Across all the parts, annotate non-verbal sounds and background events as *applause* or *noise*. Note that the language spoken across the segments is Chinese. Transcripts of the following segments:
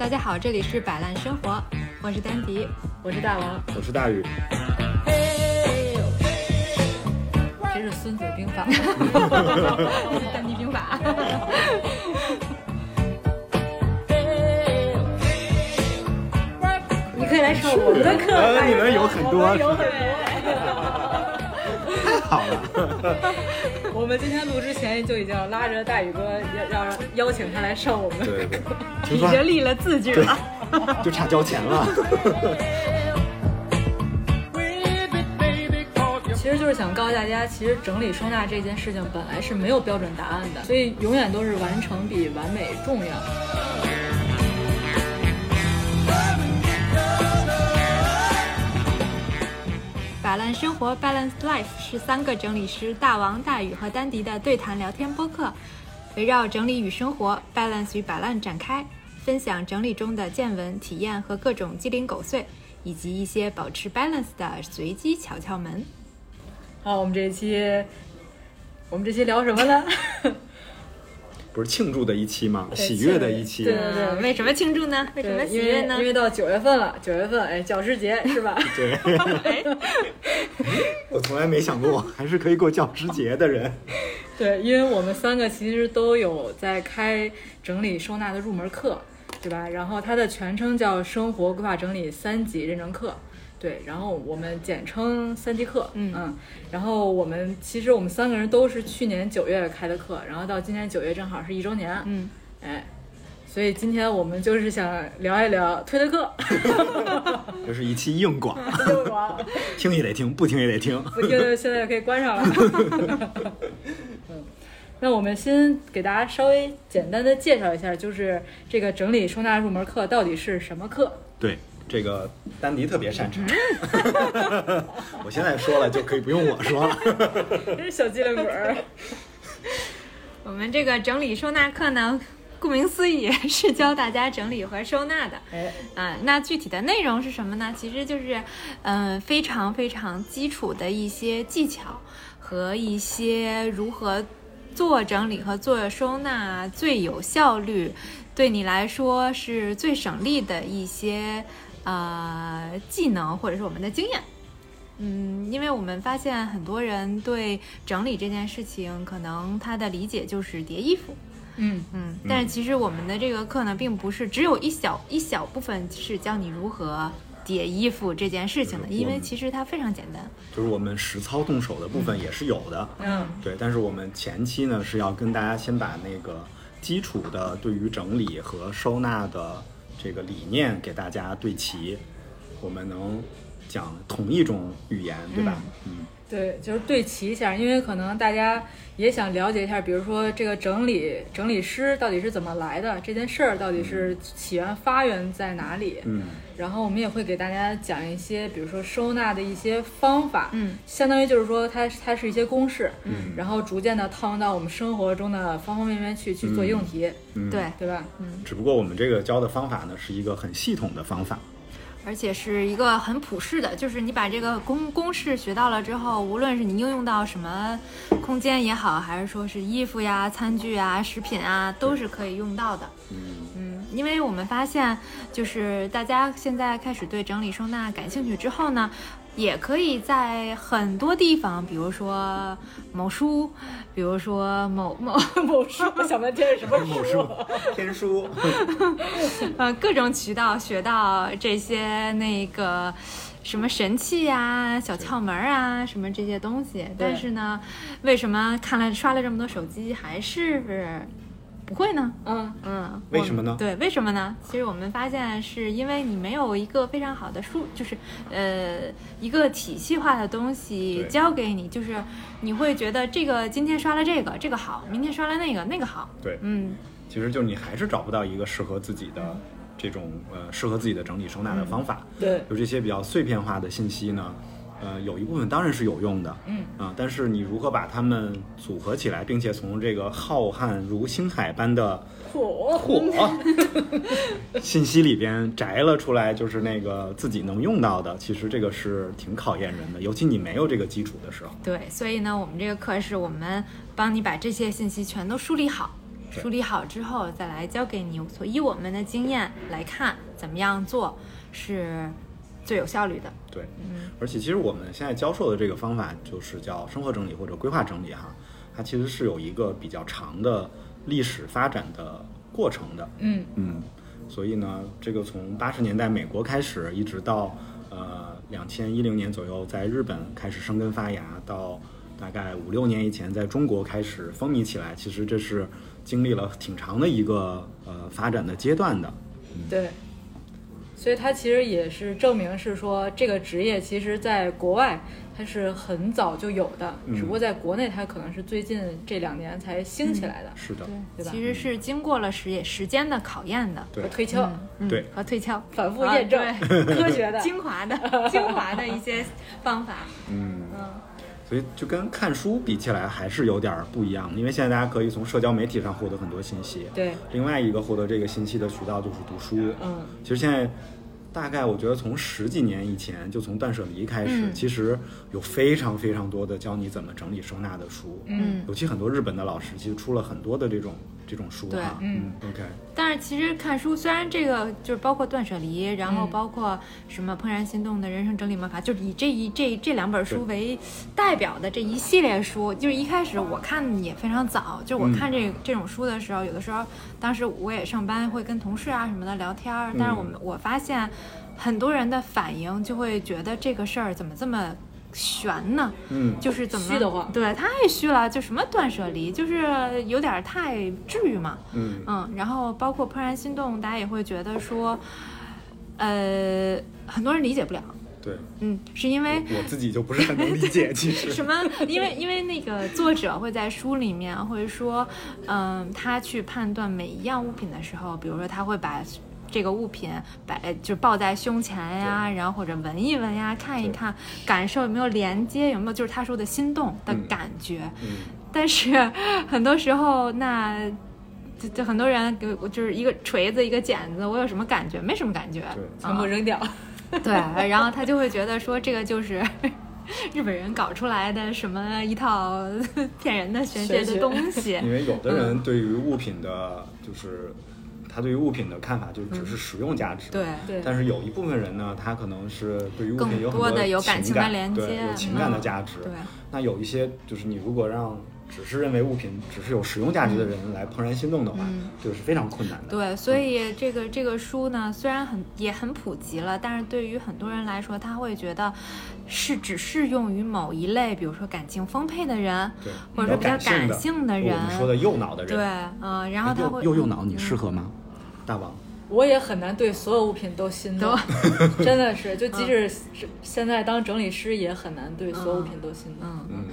大家好，这里是摆烂生活，我是丹迪，我是大王，我是大宇。这是《孙子兵法》，丹迪兵法。你可以来上我们的课，你们有很多，有很多。太好了。我们今天录之前就已经拉着大宇哥要要邀请他来上我们的课，*laughs* 已经立了字据了，*laughs* 就差交钱了。*laughs* 其实就是想告诉大家，其实整理收纳这件事情本来是没有标准答案的，所以永远都是完成比完美重要。摆烂生活 （Balance Life） 是三个整理师大王、大宇和丹迪的对谈聊天播客，围绕整理与生活、balance 与摆烂展开，分享整理中的见闻、体验和各种鸡零狗碎，以及一些保持 balance 的随机小窍门。好，我们这一期，我们这期聊什么呢？*laughs* 不是庆祝的一期吗？喜悦的一期。对对对，为什么庆祝呢？为什么喜悦呢？因为到九月份了，九月份，哎，教师节 *laughs* 是吧？对。*laughs* 我从来没想过，我还是可以过教师节的人。对，因为我们三个其实都有在开整理收纳的入门课，对吧？然后它的全称叫生活规划整理三级认证课。对，然后我们简称三级课，嗯嗯，然后我们其实我们三个人都是去年九月开的课，然后到今年九月正好是一周年，嗯，哎，所以今天我们就是想聊一聊推的课 *laughs* *laughs* 这是一期硬广，*laughs* 硬广，听也得听，不听也得听，不听现在可以关上了，嗯，那我们先给大家稍微简单的介绍一下，就是这个整理收纳入门课到底是什么课？对。这个丹迪特别擅长，*laughs* 我现在说了就可以不用我说了。*laughs* 这是小机灵鬼儿。我们这个整理收纳课呢，顾名思义是教大家整理和收纳的。哎，啊，那具体的内容是什么呢？其实就是，嗯，非常非常基础的一些技巧和一些如何做整理和做收纳最有效率，对你来说是最省力的一些。呃，技能或者是我们的经验，嗯，因为我们发现很多人对整理这件事情，可能他的理解就是叠衣服，嗯。嗯，但是其实我们的这个课呢，并不是只有一小一小部分是教你如何叠衣服这件事情的，因为其实它非常简单，就是我们实操动手的部分也是有的，嗯，对，但是我们前期呢是要跟大家先把那个基础的对于整理和收纳的。这个理念给大家对齐，我们能讲同一种语言，对吧？嗯，对，就是对齐一下，因为可能大家也想了解一下，比如说这个整理整理师到底是怎么来的，这件事儿到底是起源发源在哪里？嗯。然后我们也会给大家讲一些，比如说收纳的一些方法，嗯，相当于就是说它它是一些公式，嗯，然后逐渐的套用到我们生活中的方方面面去去做应用题，对对吧？嗯，只不过我们这个教的方法呢是一个很系统的方法。而且是一个很普适的，就是你把这个公公式学到了之后，无论是你应用到什么空间也好，还是说是衣服呀、餐具啊、食品啊，都是可以用到的。嗯嗯，因为我们发现，就是大家现在开始对整理收纳感兴趣之后呢。也可以在很多地方，比如说某书，比如说某某 *laughs* 某书，*laughs* 想半天是什么书？天书。*laughs* 呃，各种渠道学到这些那个什么神器呀、小窍门啊，什么这些东西。但是呢，为什么看了刷了这么多手机，还是？不会呢，嗯嗯，为什么呢？对，为什么呢？其实我们发现是因为你没有一个非常好的书，就是呃一个体系化的东西教给你，就是你会觉得这个今天刷了这个这个好，明天刷了那个那个好。对，嗯，其实就是你还是找不到一个适合自己的这种呃适合自己的整理收纳的方法。对，有这些比较碎片化的信息呢。呃，有一部分当然是有用的，嗯啊，但是你如何把它们组合起来，并且从这个浩瀚如星海般的火火 *laughs* 信息里边摘了出来，就是那个自己能用到的，其实这个是挺考验人的，尤其你没有这个基础的时候。对，所以呢，我们这个课是我们帮你把这些信息全都梳理好，梳理好之后再来教给你。所以以我们的经验来看，怎么样做是最有效率的。对，嗯而且其实我们现在教授的这个方法就是叫生活整理或者规划整理哈，它其实是有一个比较长的历史发展的过程的。嗯嗯，所以呢，这个从八十年代美国开始，一直到呃两千一零年左右，在日本开始生根发芽，到大概五六年以前在中国开始风靡起来，其实这是经历了挺长的一个呃发展的阶段的。对，所以它其实也是证明是说这个职业其实在国外它是很早就有的，嗯。只不过在国内它可能是最近这两年才兴起来的，是的，对吧？其实是经过了时时间的考验的，对。和推敲、嗯对。和推敲，反复验证、啊 *laughs* 科学的。精华的精华的一些方法。嗯。嗯，所以就跟看书比起来还是有点儿不一样，因为现在大家可以从社交媒体上获得很多信息。对，另外一个获得这个信息的渠道就是读书。嗯，其实现在大概我觉得从十几年以前，就从断舍离开始，嗯其实有非常非常多的教你怎么整理收纳的书。嗯尤其很多日本的老师其实出了很多的这种这种书对哈。嗯。OK，但是其实看书，虽然这个就是包括断舍离，然后嗯。包括什么怦然心动的人生整理魔法，就是以这一这这两本书为代表的这一系列书，就是一开始我看也非常早，就是我嗯。看这这种书的时候，有的时候当时我也上班会跟同事啊什么的聊天儿，但是我们我发现很多人的反应就会觉得这个事儿怎么这么悬呢？嗯，就是怎么虚的慌对，太虚了，就什么断舍离，就是有点儿太至于嘛。嗯嗯，然后包括怦然心动，大家也会觉得说，呃，很多人理解不了。对，嗯，是因为我自己就不是很能理解，*laughs* 其实。什么？因为因为那个作者会在书里面会说，嗯，他去判断每一样物品的时候，比如说他会把这个物品摆就抱在胸前呀，然后或者闻一闻呀，看一看，感受有没有连接，有没有就是他说的心动的嗯感觉。嗯，但是很多时候，那就就很多人给我就是一个锤子一个剪子，我有什么感觉？没什么感觉。对全部扔掉。*laughs* 对，然后他就会觉得说这个就是 *laughs* 日本人搞出来的什么一套骗人的玄学的东西。因为有的人对于物品的，就是他对于物品的看法就只是实用价值。对对但是有一部分人呢，他可能是对于物品有很更多的有感情感对，连接有情感的嗯价值。对，那有一些就是你如果让只是认为物品只是有实用价值的人来怦然心动的话，嗯。这个是非常困难的。对，所以这个这个书呢，虽然很也很普及了，但是对于很多人来说，他会觉得是只适用于某一类，比如说感情丰沛的人，对，或者说比较感性的人。我们说的右脑的人，对，嗯、然后他会右右右脑，你嗯适合吗？大王，我也很难对所有物品都心动，真的是，就即使是现在当整理师，也很难对所有物品都心动。嗯。嗯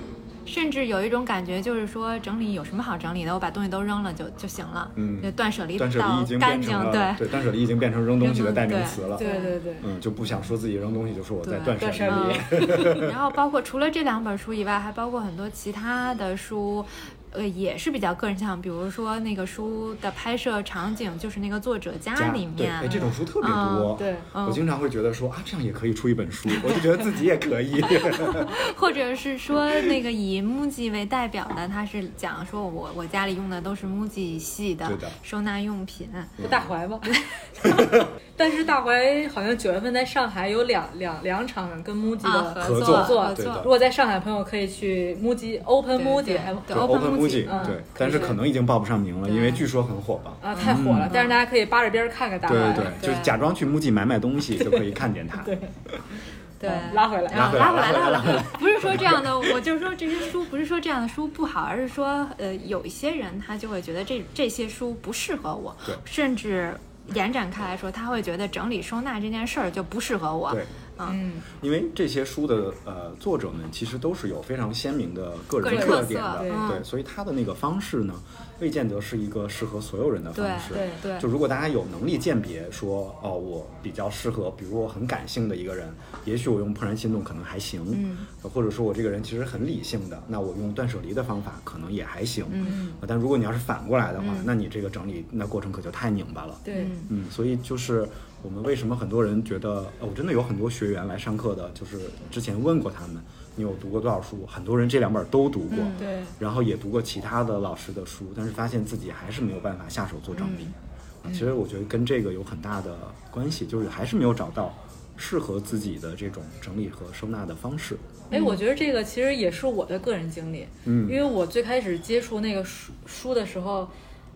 甚至有一种感觉，就是说整理有什么好整理的？我把东西都扔了就就行了，嗯就断舍离断舍离到已经干净，对，对，断舍离已经变成扔东西的代名词了。对对对，嗯，就不想说自己扔东西，就说我在对断舍离。*laughs* 然后包括除了这两本书以外，还包括很多其他的书，呃，也是比较个人向，比如说那个书的拍摄场景就是那个作者家家里对，哎，面，这种书特别嗯多。对我经常会觉得说啊，这样也可以出一本书，我就觉得自己也可以。*laughs* 或者是说那个以 MUJI 为代表的，他是讲说我我家里用的都是 MUJI 系的收纳用品，不大怀吗？*laughs* 但是大怀好像九月份在上海有两两两场跟 MUJI 啊的合作作合作如果在上海朋友可以去 MUJI Open 对对还对但是可能已经报不上名了，因为据说很火吧。啊太火了，但是大家可以扒着边儿看看大怀。对对对，就是假装去 MUJI 买买东西就可以看见它。对 *laughs* 拉回来拉回来拉回来。不是说这样的，我就是说这些书不是说这样的书不好，而是说呃，有一些人他就会觉得这这些书不适合我对，甚至延展开来说，他会觉得整理收纳这件事儿就不适合我。对，嗯，因为这些书的呃作者们其实都是有非常鲜明的个人特点的，对所以他的那个方式呢，未见得是一个适合所有人的方式。对对。就如果大家有能力鉴别说，哦，我比较适合，比如我很感性的一个人，也许我用怦然心动可能还行，嗯。呃或者说我这个人其实很理性的，那我用断舍离的方法可能也还行，嗯。呃但如果你要是反过来的话，嗯。那你这个整理那过程可就太拧巴了。对，嗯嗯，所以就是我们为什么很多人觉得，呃，我真的有很多学员来上课的，就是之前问过他们，你有读过多少书？很多人这两本都读过，嗯对，然后也读过其他的老师的书，但是发现自己还是没有办法下手做整理。啊其实我觉得跟这个有很大的关系，就是还是没有找到适合自己的这种整理和收纳的方式。哎，我觉得这个其实也是我的个人经历，嗯因为我最开始接触那个书书的时候，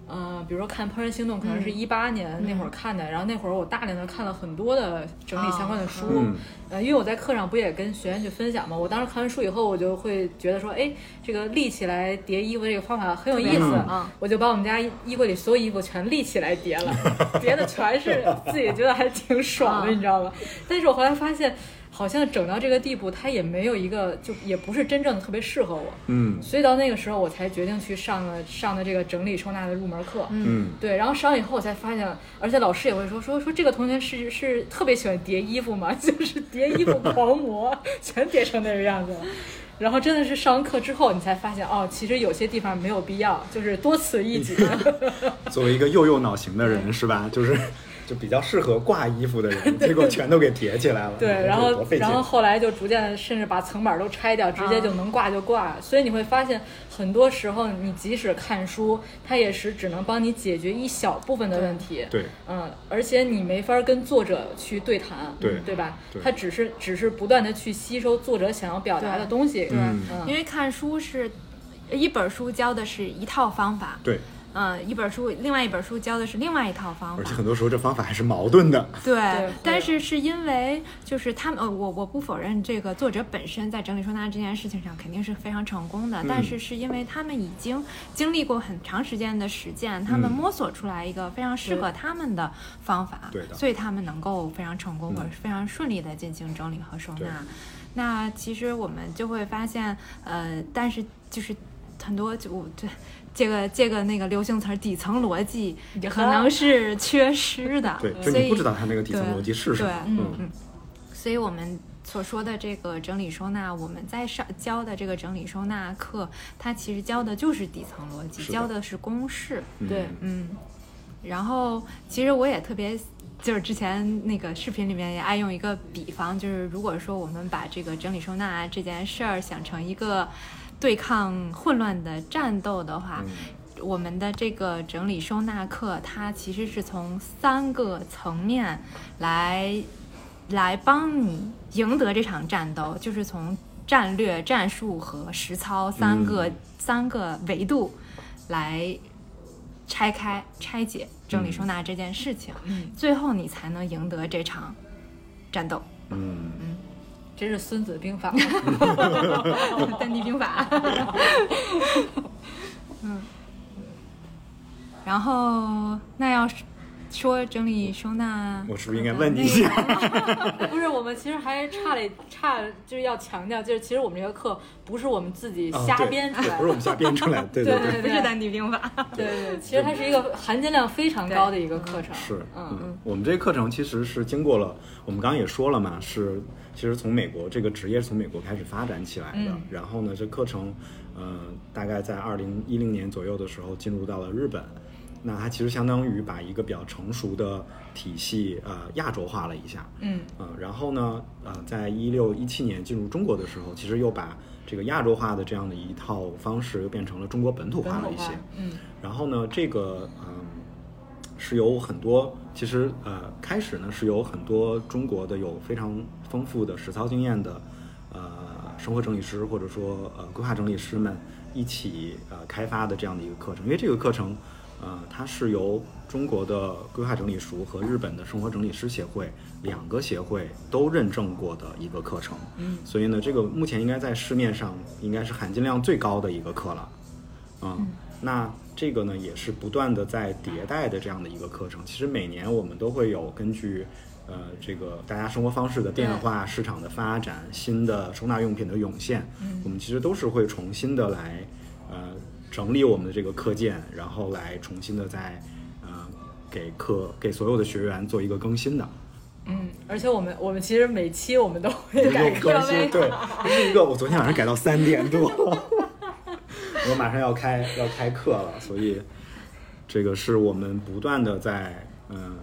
呃，比如说看《怦然心动》，可能是一八年那会儿看的，然后那会儿我大量的看了很多的整理相关的书，嗯。呃，因为我在课上不也跟学员去分享嘛，我当时看完书以后，我就会觉得说，哎，这个立起来叠衣服这个方法很有意思，嗯。嗯我就把我们家衣柜里所有衣服全立起来叠了，*laughs* 叠的全是自己觉得还挺爽的，嗯你知道吧？但是我后来发现，好像整到这个地步，它也没有一个，就也不是真正的特别适合我，嗯所以到那个时候，我才决定去上了上的这个整理收纳的入门课。嗯对，然后上完以后，我才发现，而且老师也会说说说这个同学是是特别喜欢叠衣服嘛，*laughs* 就是叠衣服狂魔，全叠成那个样子了。然后真的是上完课之后，你才发现哦，其实有些地方没有必要，就是多此一举。*laughs* 作为一个右右脑型的人是吧？就是就比较适合挂衣服的人，*laughs* 结果全都给叠起来了。对，然后然后后来就逐渐甚至把层板都拆掉，直接就能挂就挂。所以你会发现，很多时候你即使看书，它也是只能帮你解决一小部分的问题。对嗯，而且你没法跟作者去对谈，对对吧对？他只是只是不断的去吸收作者想要表达的东西。对，嗯因为看书是一本书教的是一套方法，对，嗯，一本书另外一本书教的是另外一套方法而且。很多时候这方法还是矛盾的。对，对但是是因为就是他们，呃，我我不否认这个作者本身在整理收纳这件事情上肯定是非常成功的，但是是因为他们已经经历过很长时间的实践，他们嗯摸索出来一个非常适合他们的方法，对的所以他们能够非常成功嗯或者是非常顺利的进行整理和收纳。那其实我们就会发现，呃，但是就是很多就我这这个这个那个流行词儿底层逻辑可能是缺失的，*laughs* 对，就所以你不知道它那个底层对逻辑是什么。嗯嗯，所以我们所说的这个整理收纳，我们在上教的这个整理收纳课，它其实教的就是底层逻辑，的教的是公式。嗯对嗯，然后其实我也特别。就是之前那个视频里面也爱用一个比方，就是如果说我们把这个整理收纳这件事儿想成一个对抗混乱的战斗的话，嗯。我们的这个整理收纳课，它其实是从三个层面来来帮你赢得这场战斗，就是从战略、战术和实操三个、嗯。三个维度来拆开、拆解整理收纳这件事情，嗯，最后你才能赢得这场战斗。嗯，这是《孙子兵法》*laughs* *laughs* 丹地兵法。嗯，然后那要是说整理收纳，我是不是应该问你一下？*laughs* 不是，我们其实还差了差，就是要强调，就是其实我们这个课不是我们自己瞎编出来不是我。们瞎编出来的。*laughs* 对对对不是单体兵法。对对对，其实它是一个含金量非常高的一个课程。是，嗯嗯，我们这个课程其实是经过了，我们刚刚也说了嘛，是其实从美国这个职业是从美国开始发展起来的。嗯然后呢，这课程，呃，大概在二零一零年左右的时候进入到了日本。那它其实相当于把一个比较成熟的体系，呃，亚洲化了一下。嗯呃，然后呢，呃，在一六一七年进入中国的时候，其实又把这个亚洲化的这样的一套方式，又变成了中国本土化了一些。嗯然后呢，这个嗯是有很多，其实呃开始呢是有很多中国的有非常丰富的实操经验的呃生活整理师或者说呃规划整理师们一起呃开发的这样的一个课程，因为这个课程呃它是由中国的规划整理署和日本的生活整理师协会两个协会都认证过的一个课程，嗯所以呢，这个目前应该在市面上应该是含金量最高的一个课了。嗯，那这个呢也是不断的在迭代的这样的一个课程。其实每年我们都会有根据呃这个大家生活方式的变化、市场的发展、新的收纳用品的涌现，我们其实都是会重新的来呃整理我们的这个课件，然后来重新的再呃给课给所有的学员做一个更新的。嗯，而且我们我们其实每期我们都会有改更新，对，这是一个我昨天晚上改到三点多，*laughs* 我马上要开要开课了，所以这个是我们不断的在嗯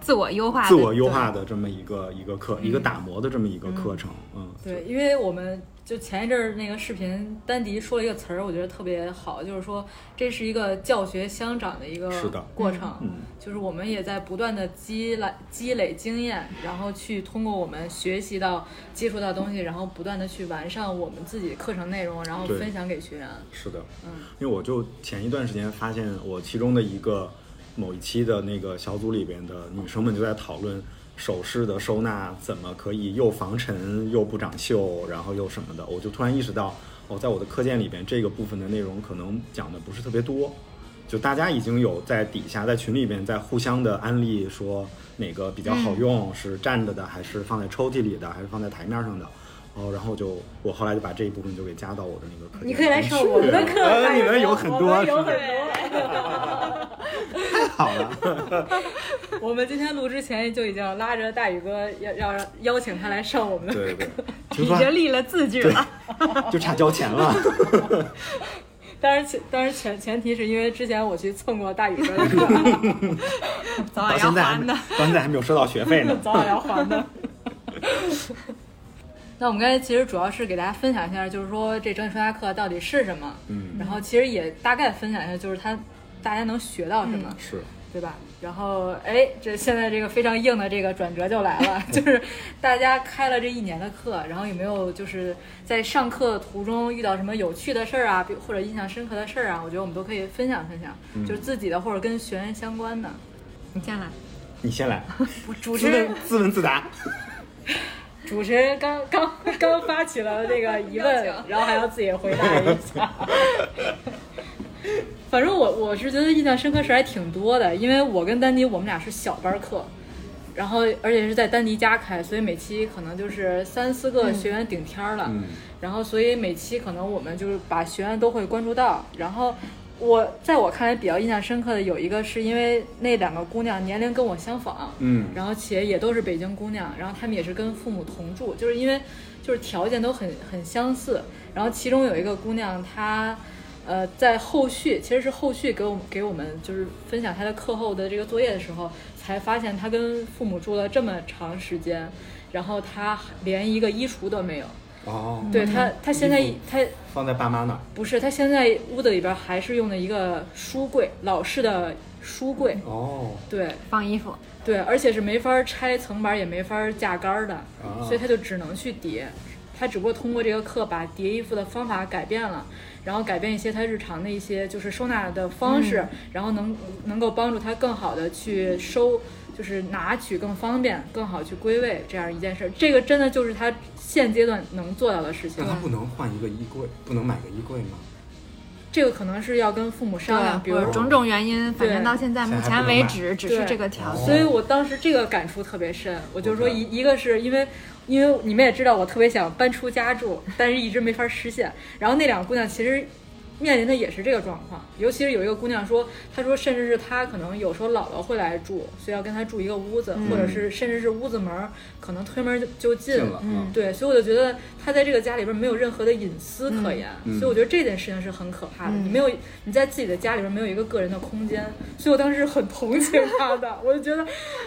自我优化自我优化的这么一个一个课，一个打磨的这么一个课程。嗯，对，因为我们就前一阵儿那个视频，丹迪说了一个词儿，我觉得特别好，就是说这是一个教学相长的一个是的过程，嗯就是我们也在不断的积累积累经验，然后去通过我们学习到接触到东西，然后不断的去完善我们自己课程内容，然后分享给学员。是的，嗯，因为我就前一段时间发现，我其中的一个某一期的那个小组里边的女生们就在讨论首饰的收纳怎么可以又防尘又不长锈，然后又什么的，我就突然意识到，哦，在我的课件里边这个部分的内容可能讲的不是特别多。就大家已经有在底下在群里边在互相的安利说哪个比较好用，是站着的还是放在抽屉里的，还是放在台面上的。哦，然后就我后来就把这一部分就给加到我的那个课。你可以来上我们的课，呃你们有很多，有很多。太好了。我们今天录之前就已经拉着大宇哥要要邀请他来上我们的对对，听已经立了字据了。就差交钱了。*laughs* 当然前当然前前提是因为之前我去蹭过大宇哥的课，*laughs* 早晚要还的。到现在还没有收到学费呢。*laughs* 早晚要还的。那我们刚才其实主要是给大家分享一下，就是说这整体穿搭课到底是什么，嗯，然后其实也大概分享一下，就是它大家能学到什么，是，对吧？然后哎，这现在这个非常硬的这个转折就来了，*laughs* 就是大家开了这一年的课，然后有没有就是在上课途中遇到什么有趣的事儿啊，比或者印象深刻的事儿啊？我觉得我们都可以分享分享，嗯就是自己的或者跟学员相关的。你先来。你先来，*laughs* 我主自持人问自问自答。*laughs* 主持人刚刚刚发起了那个疑问，*laughs* 然后还要自己回答一下。*laughs* 反正我我是觉得印象深刻事儿还挺多的，因为我跟丹迪我们俩是小班课，然后而且是在丹迪家开，所以每期可能就是三四个学员顶天儿了。嗯然后所以每期可能我们就是把学员都会关注到，然后我在我看来比较印象深刻的有一个是因为那两个姑娘年龄跟我相仿，嗯然后且也都是北京姑娘，然后她们也是跟父母同住，就是因为就是条件都很很相似，然后其中有一个姑娘她。呃，在后续其实是后续给我们给我们就是分享她的课后的这个作业的时候，才发现她跟父母住了这么长时间，然后她连一个衣橱都没有。哦，对他，他现在衣服她放在爸妈那儿。不是，他现在屋子里边还是用的一个书柜，老式的书柜。哦，对放衣服，对，而且是没法拆层板，也没法架杆儿的，啊所以他就只能去叠。他只不过通过这个课把叠衣服的方法改变了，然后改变一些他日常的一些就是收纳的方式，然后能能够帮助他更好的去收，就是拿取更方便，更好去归位这样一件事儿。这个真的就是他现阶段能做到的事情那。他不能换一个衣柜，不能买个衣柜吗？这个可能是要跟父母商量，比如种种原因，反正到现在目前为止只是这个条件。所以我当时这个感触特别深，我就说一一个是因为，因为你们也知道我特别想搬出家住，但是一直没法实现。然后那两个姑娘其实面临的也是这个状况，尤其是有一个姑娘说，她说甚至是她可能有时候姥姥会来住，所以要跟她住一个屋子，或者是甚至是屋子门儿可能推门就就进进了，嗯，对，所以我就觉得她在这个家里边没有任何的隐私可言，嗯。所以我觉得这件事情是很可怕的。嗯。你没有你在自己的家里边没有一个个人的空间，所以我当时很同情她的，我就觉得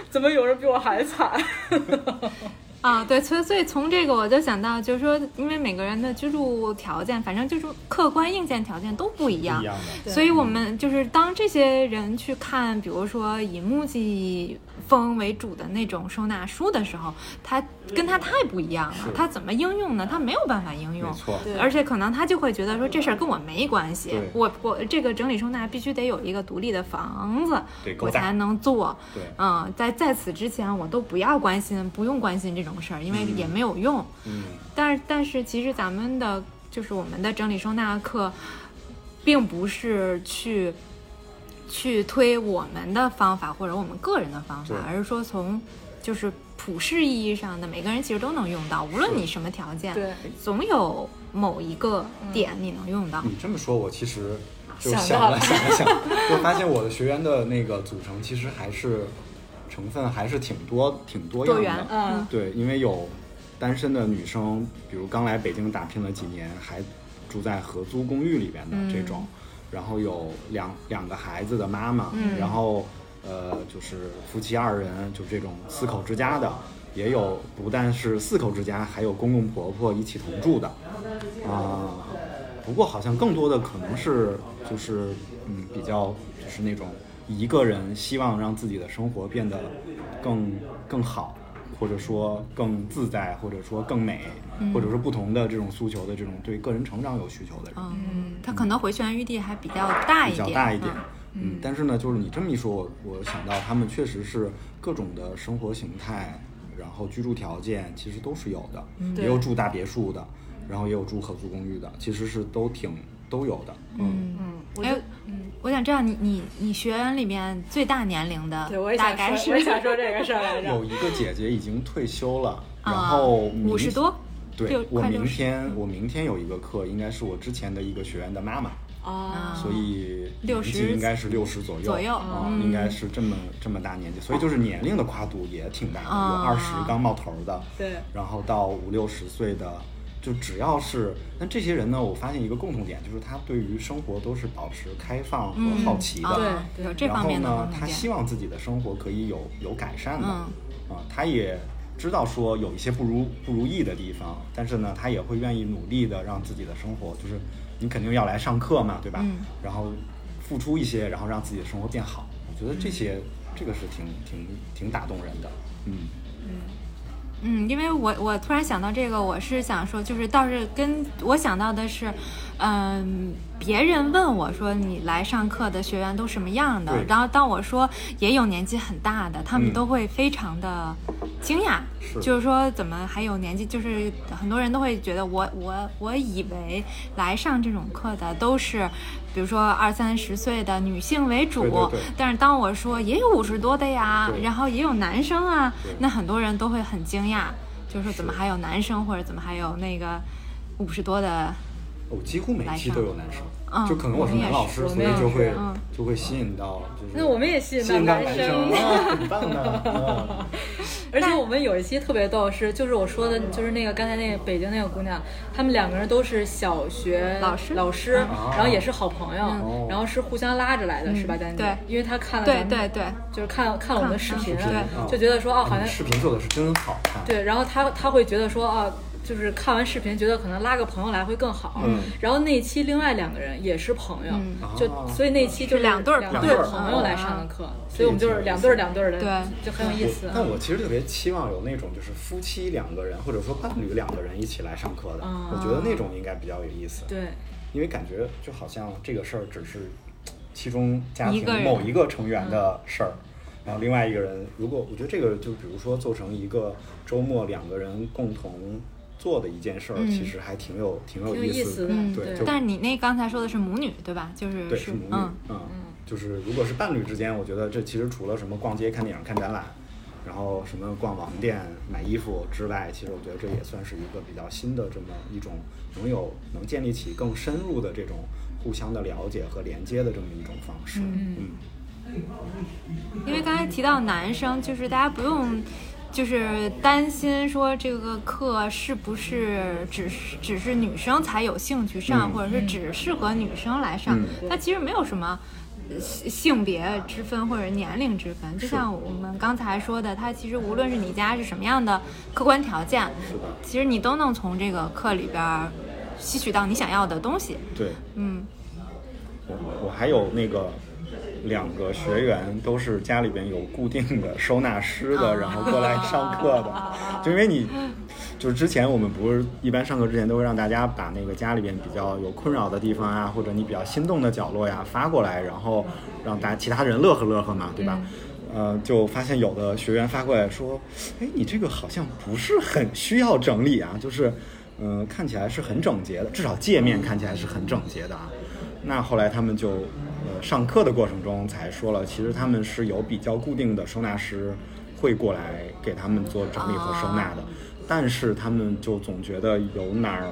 怎么有人比我还惨？*laughs* 啊，对，所以所以从这个我就想到，就是说，因为每个人的居住条件，反正就是客观硬件条件都不一样所以我们就是当这些人去看，比如说以木吉风为主的那种收纳书的时候，他跟他太不一样了是，他怎么应用呢？他没有办法应用。对而且可能他就会觉得说这事儿跟我没关系，我我这个整理收纳必须得有一个独立的房子对，我才能做。对，嗯，在在此之前我都不要关心，不用关心这种事儿，因为嗯也没有用。嗯，但是但是其实咱们的就是我们的整理收纳课，并不是去去推我们的方法或者我们个人的方法，而是说从就是普世意义上的每个人其实都能用到，无论你什么条件，对，总有某一个点你能用到。你这么说，我其实就想了想了想，*laughs* 我发现我的学员的那个组成其实还是成分还是挺多挺多多元样的。嗯，对，因为有单身的女生，比如刚来北京打拼了几年，还住在合租公寓里边的这种，然后有两两个孩子的妈妈，嗯。然后呃，就是夫妻二人，就这种四口之家的，也有不但是四口之家，还有公公婆婆一起同住的，啊、不过好像更多的可能是就是嗯比较就是那种一个人希望让自己的生活变得更更好，或者说更自在，或者说更美，或者说不同的这种诉求的这种对个人成长有需求的人。嗯，他可能回旋余地还比较大一点比，较大一点嗯。嗯，但是呢，就是你这么一说，我我想到他们确实是各种的生活形态，然后居住条件其实都是有的，也有住大别墅的，然后也有住合租公寓的，其实是都挺都有的。嗯，嗯，我哎嗯，我想知道你你你学员里面最大年龄的对，我也是我想说这个事儿来着。有。一个姐姐已经退休了，然啊后五十多，对我明天我明天有一个课，应该是我之前的一个学员的妈妈。哦，所以60年纪应该是六十左右，左右啊、嗯。应该是这么这么大年纪，所以就是年龄的跨度也挺大的，啊。有二十刚冒头的，对。然后到五六十岁的，就只要是那这些人呢，我发现一个共同点，就是他对于生活都是保持开放和嗯好奇的，啊对有这然后方面的呢他希望自己的生活可以有有改善的，嗯啊，他也知道说有一些不如不如意的地方，但是呢，他也会愿意努力的让自己的生活，就是你肯定要来上课嘛，对吧？嗯然后付出一些，然后让自己的生活变好。我觉得这些、这个是挺挺挺打动人的，嗯。嗯，因为我我突然想到这个，我是想说，就是倒是跟我想到的是，嗯，别人问我说你来上课的学员都什么样的，然后当我说也有年纪很大的，他们嗯。都会非常的惊讶，是。就是说怎么还有年纪，就是很多人都会觉得我我我以为来上这种课的都是。比如说二三十岁的女性为主，对对对。但是当我说也有五十多的呀，然后也有男生啊，那很多人都会很惊讶，就是说怎么还有男生，或者怎么还有那个五十多的，哦，几乎每期都有男生，嗯就可能我是男老师，所以就会、嗯就会吸引到，就是那我们也吸引到男生男生，啊，*laughs* 很棒的。嗯 *laughs* 而且我们有一期特别逗，是就是我说的，就是那个刚才那个北京那个姑娘，他们两个人都是小学老师老师，啊然后也是好朋友，嗯然后是互相拉着来的，是吧，丹姐？对因为她看了对咱们对对，就是看看了我们的视频，就觉得说哦，好像视频做的是真好看。对，然后她她会觉得说啊。就是看完视频，觉得可能拉个朋友来会更好。嗯。然后那一期另外两个人也是朋友，嗯。就啊所以那期就是两对儿两对儿朋友嗯来上的课，所以我们就是两对儿两对儿的，对。就很有意思。但我其实特别期望有那种就是夫妻两个人，或者说伴侣两个人一起来上课的，嗯。我觉得那种应该比较有意思。对，因为感觉就好像这个事儿只是其中家庭某一个成员的事儿，然后另外一个人，如果我觉得这个就比如说做成一个周末两个人共同做的一件事儿，嗯其实还挺有挺有意思思的嗯对，就但是你那刚才说的是母女对吧？就是对是母女，嗯嗯，就是如果是伴侣之间，我觉得这其实除了什么逛街、看电影、看展览，然后什么逛网店、买衣服之外，其实我觉得这也算是一个比较新的这么一种能有能建立起更深入的这种互相的了解和连接的这么一种方式。嗯嗯因为刚才提到男生，就是大家不用。就是担心说这个课是不是只是只是女生才有兴趣上，嗯或者是只适合女生来上？嗯它其实没有什么呃性性别之分或者年龄之分。就像我们刚才说的，它其实无论是你家是什么样的客观条件，其实你都能从这个课里边儿吸取到你想要的东西。对嗯我我还有那个。两个学员都是家里边有固定的收纳师的，然后过来上课的，*laughs* 就因为你就是之前我们不是一般上课之前都会让大家把那个家里边比较有困扰的地方啊，或者你比较心动的角落呀发过来，然后让大家其他人乐呵乐呵嘛，对吧？呃，就发现有的学员发过来说，哎，你这个好像不是很需要整理啊，就是，嗯、看起来是很整洁的，至少界面看起来是很整洁的啊。那后来他们就，呃，上课的过程中才说了，其实他们是有比较固定的收纳师会过来给他们做整理和收纳的，但是他们就总觉得有哪儿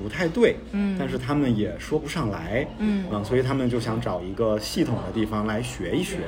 不太对，嗯。但是他们也说不上来，嗯所以他们就想找一个系统的地方来学一学，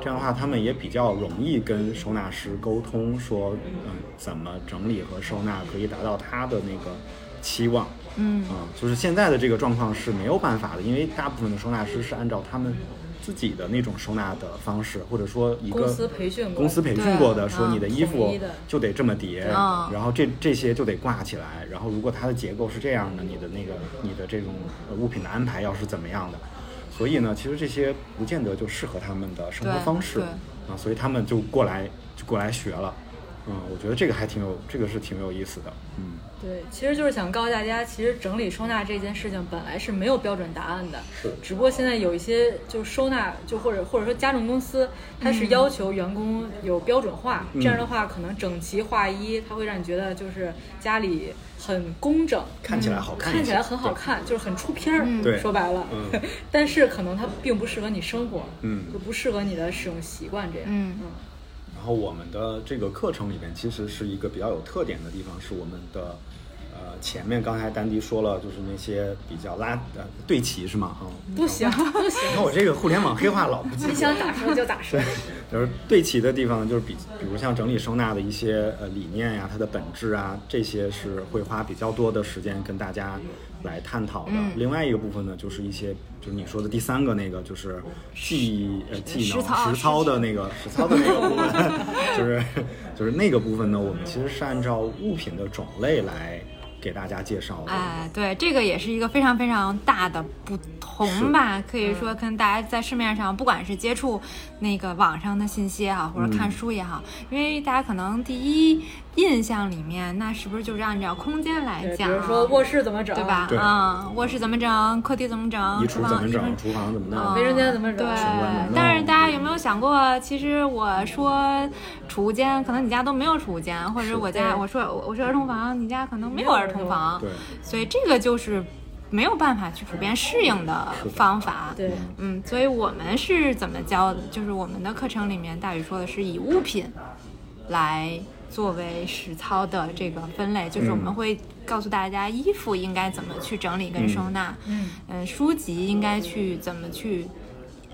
这样的话他们也比较容易跟收纳师沟通，说，嗯，怎么整理和收纳可以达到他的那个期望。嗯啊、就是现在的这个状况是没有办法的，因为大部分的收纳师是按照他们自己的那种收纳的方式，或者说一个公司培训过公司培训过的，说你的衣服就得这么叠，嗯然后这这些就得挂起来，然后如果它的结构是这样的，你的那个你的这种呃物品的安排要是怎么样的，所以呢，其实这些不见得就适合他们的生活方式对啊，所以他们就过来就过来学了。嗯，我觉得这个还挺有，这个是挺有意思的。嗯，对，其实就是想告诉大家，其实整理收纳这件事情本来是没有标准答案的，是。只不过现在有一些就是收纳，就或者或者说家政公司，它是要求员工有标准化，嗯。这样的话可能整齐划一，它会让你觉得就是家里很工整，看起来好看，看起来很好看，就是很出片儿。嗯。对。说白了，嗯。*laughs* 但是可能它并不适合你生活，嗯。就不适合你的使用习惯这样。嗯。然然后我们的这个课程里面，其实是一个比较有特点的地方，是我们的呃前面刚才丹迪说了，就是那些比较拉呃对齐是吗？啊、不行不你行，看我这个互联网黑话老不记你。想咋说就咋说。就是对齐的地方，就是比比如像整理收纳的一些呃理念呀，它的本质啊，这些是会花比较多的时间跟大家来探讨的。嗯另外一个部分呢，就是一些就是你说的第三个那个，就是技呃技能实操的那个实操的那个部分，就是 *laughs* 就是那个部分呢，我们其实是按照物品的种类来给大家介绍的。哎，对，这个也是一个非常非常大的不同吧，可以说跟大家在市面上，不管是接触那个网上的信息也好，或者看书也好，因为大家可能第一印象里面，那是不是就是按照空间来讲，比？如说卧室怎么整，对吧？对。嗯，卧室怎么整，客厅怎么整，厨房怎么整，厨房怎么弄，嗯卫生间怎么整？对。但是大家有没有想过，其实我说储物间，可能你家都没有储物间，或者我家我说我说儿童房，你家可能没有儿童房，对，所以这个就是没有办法去普遍适应的方法。对，嗯，所以我们是怎么教的？就是我们的课程里面，大宇说的是以物品来作为实操的这个分类，就是我们会告诉大家衣服应该怎么去整理跟收纳，嗯嗯，书籍应该去怎么去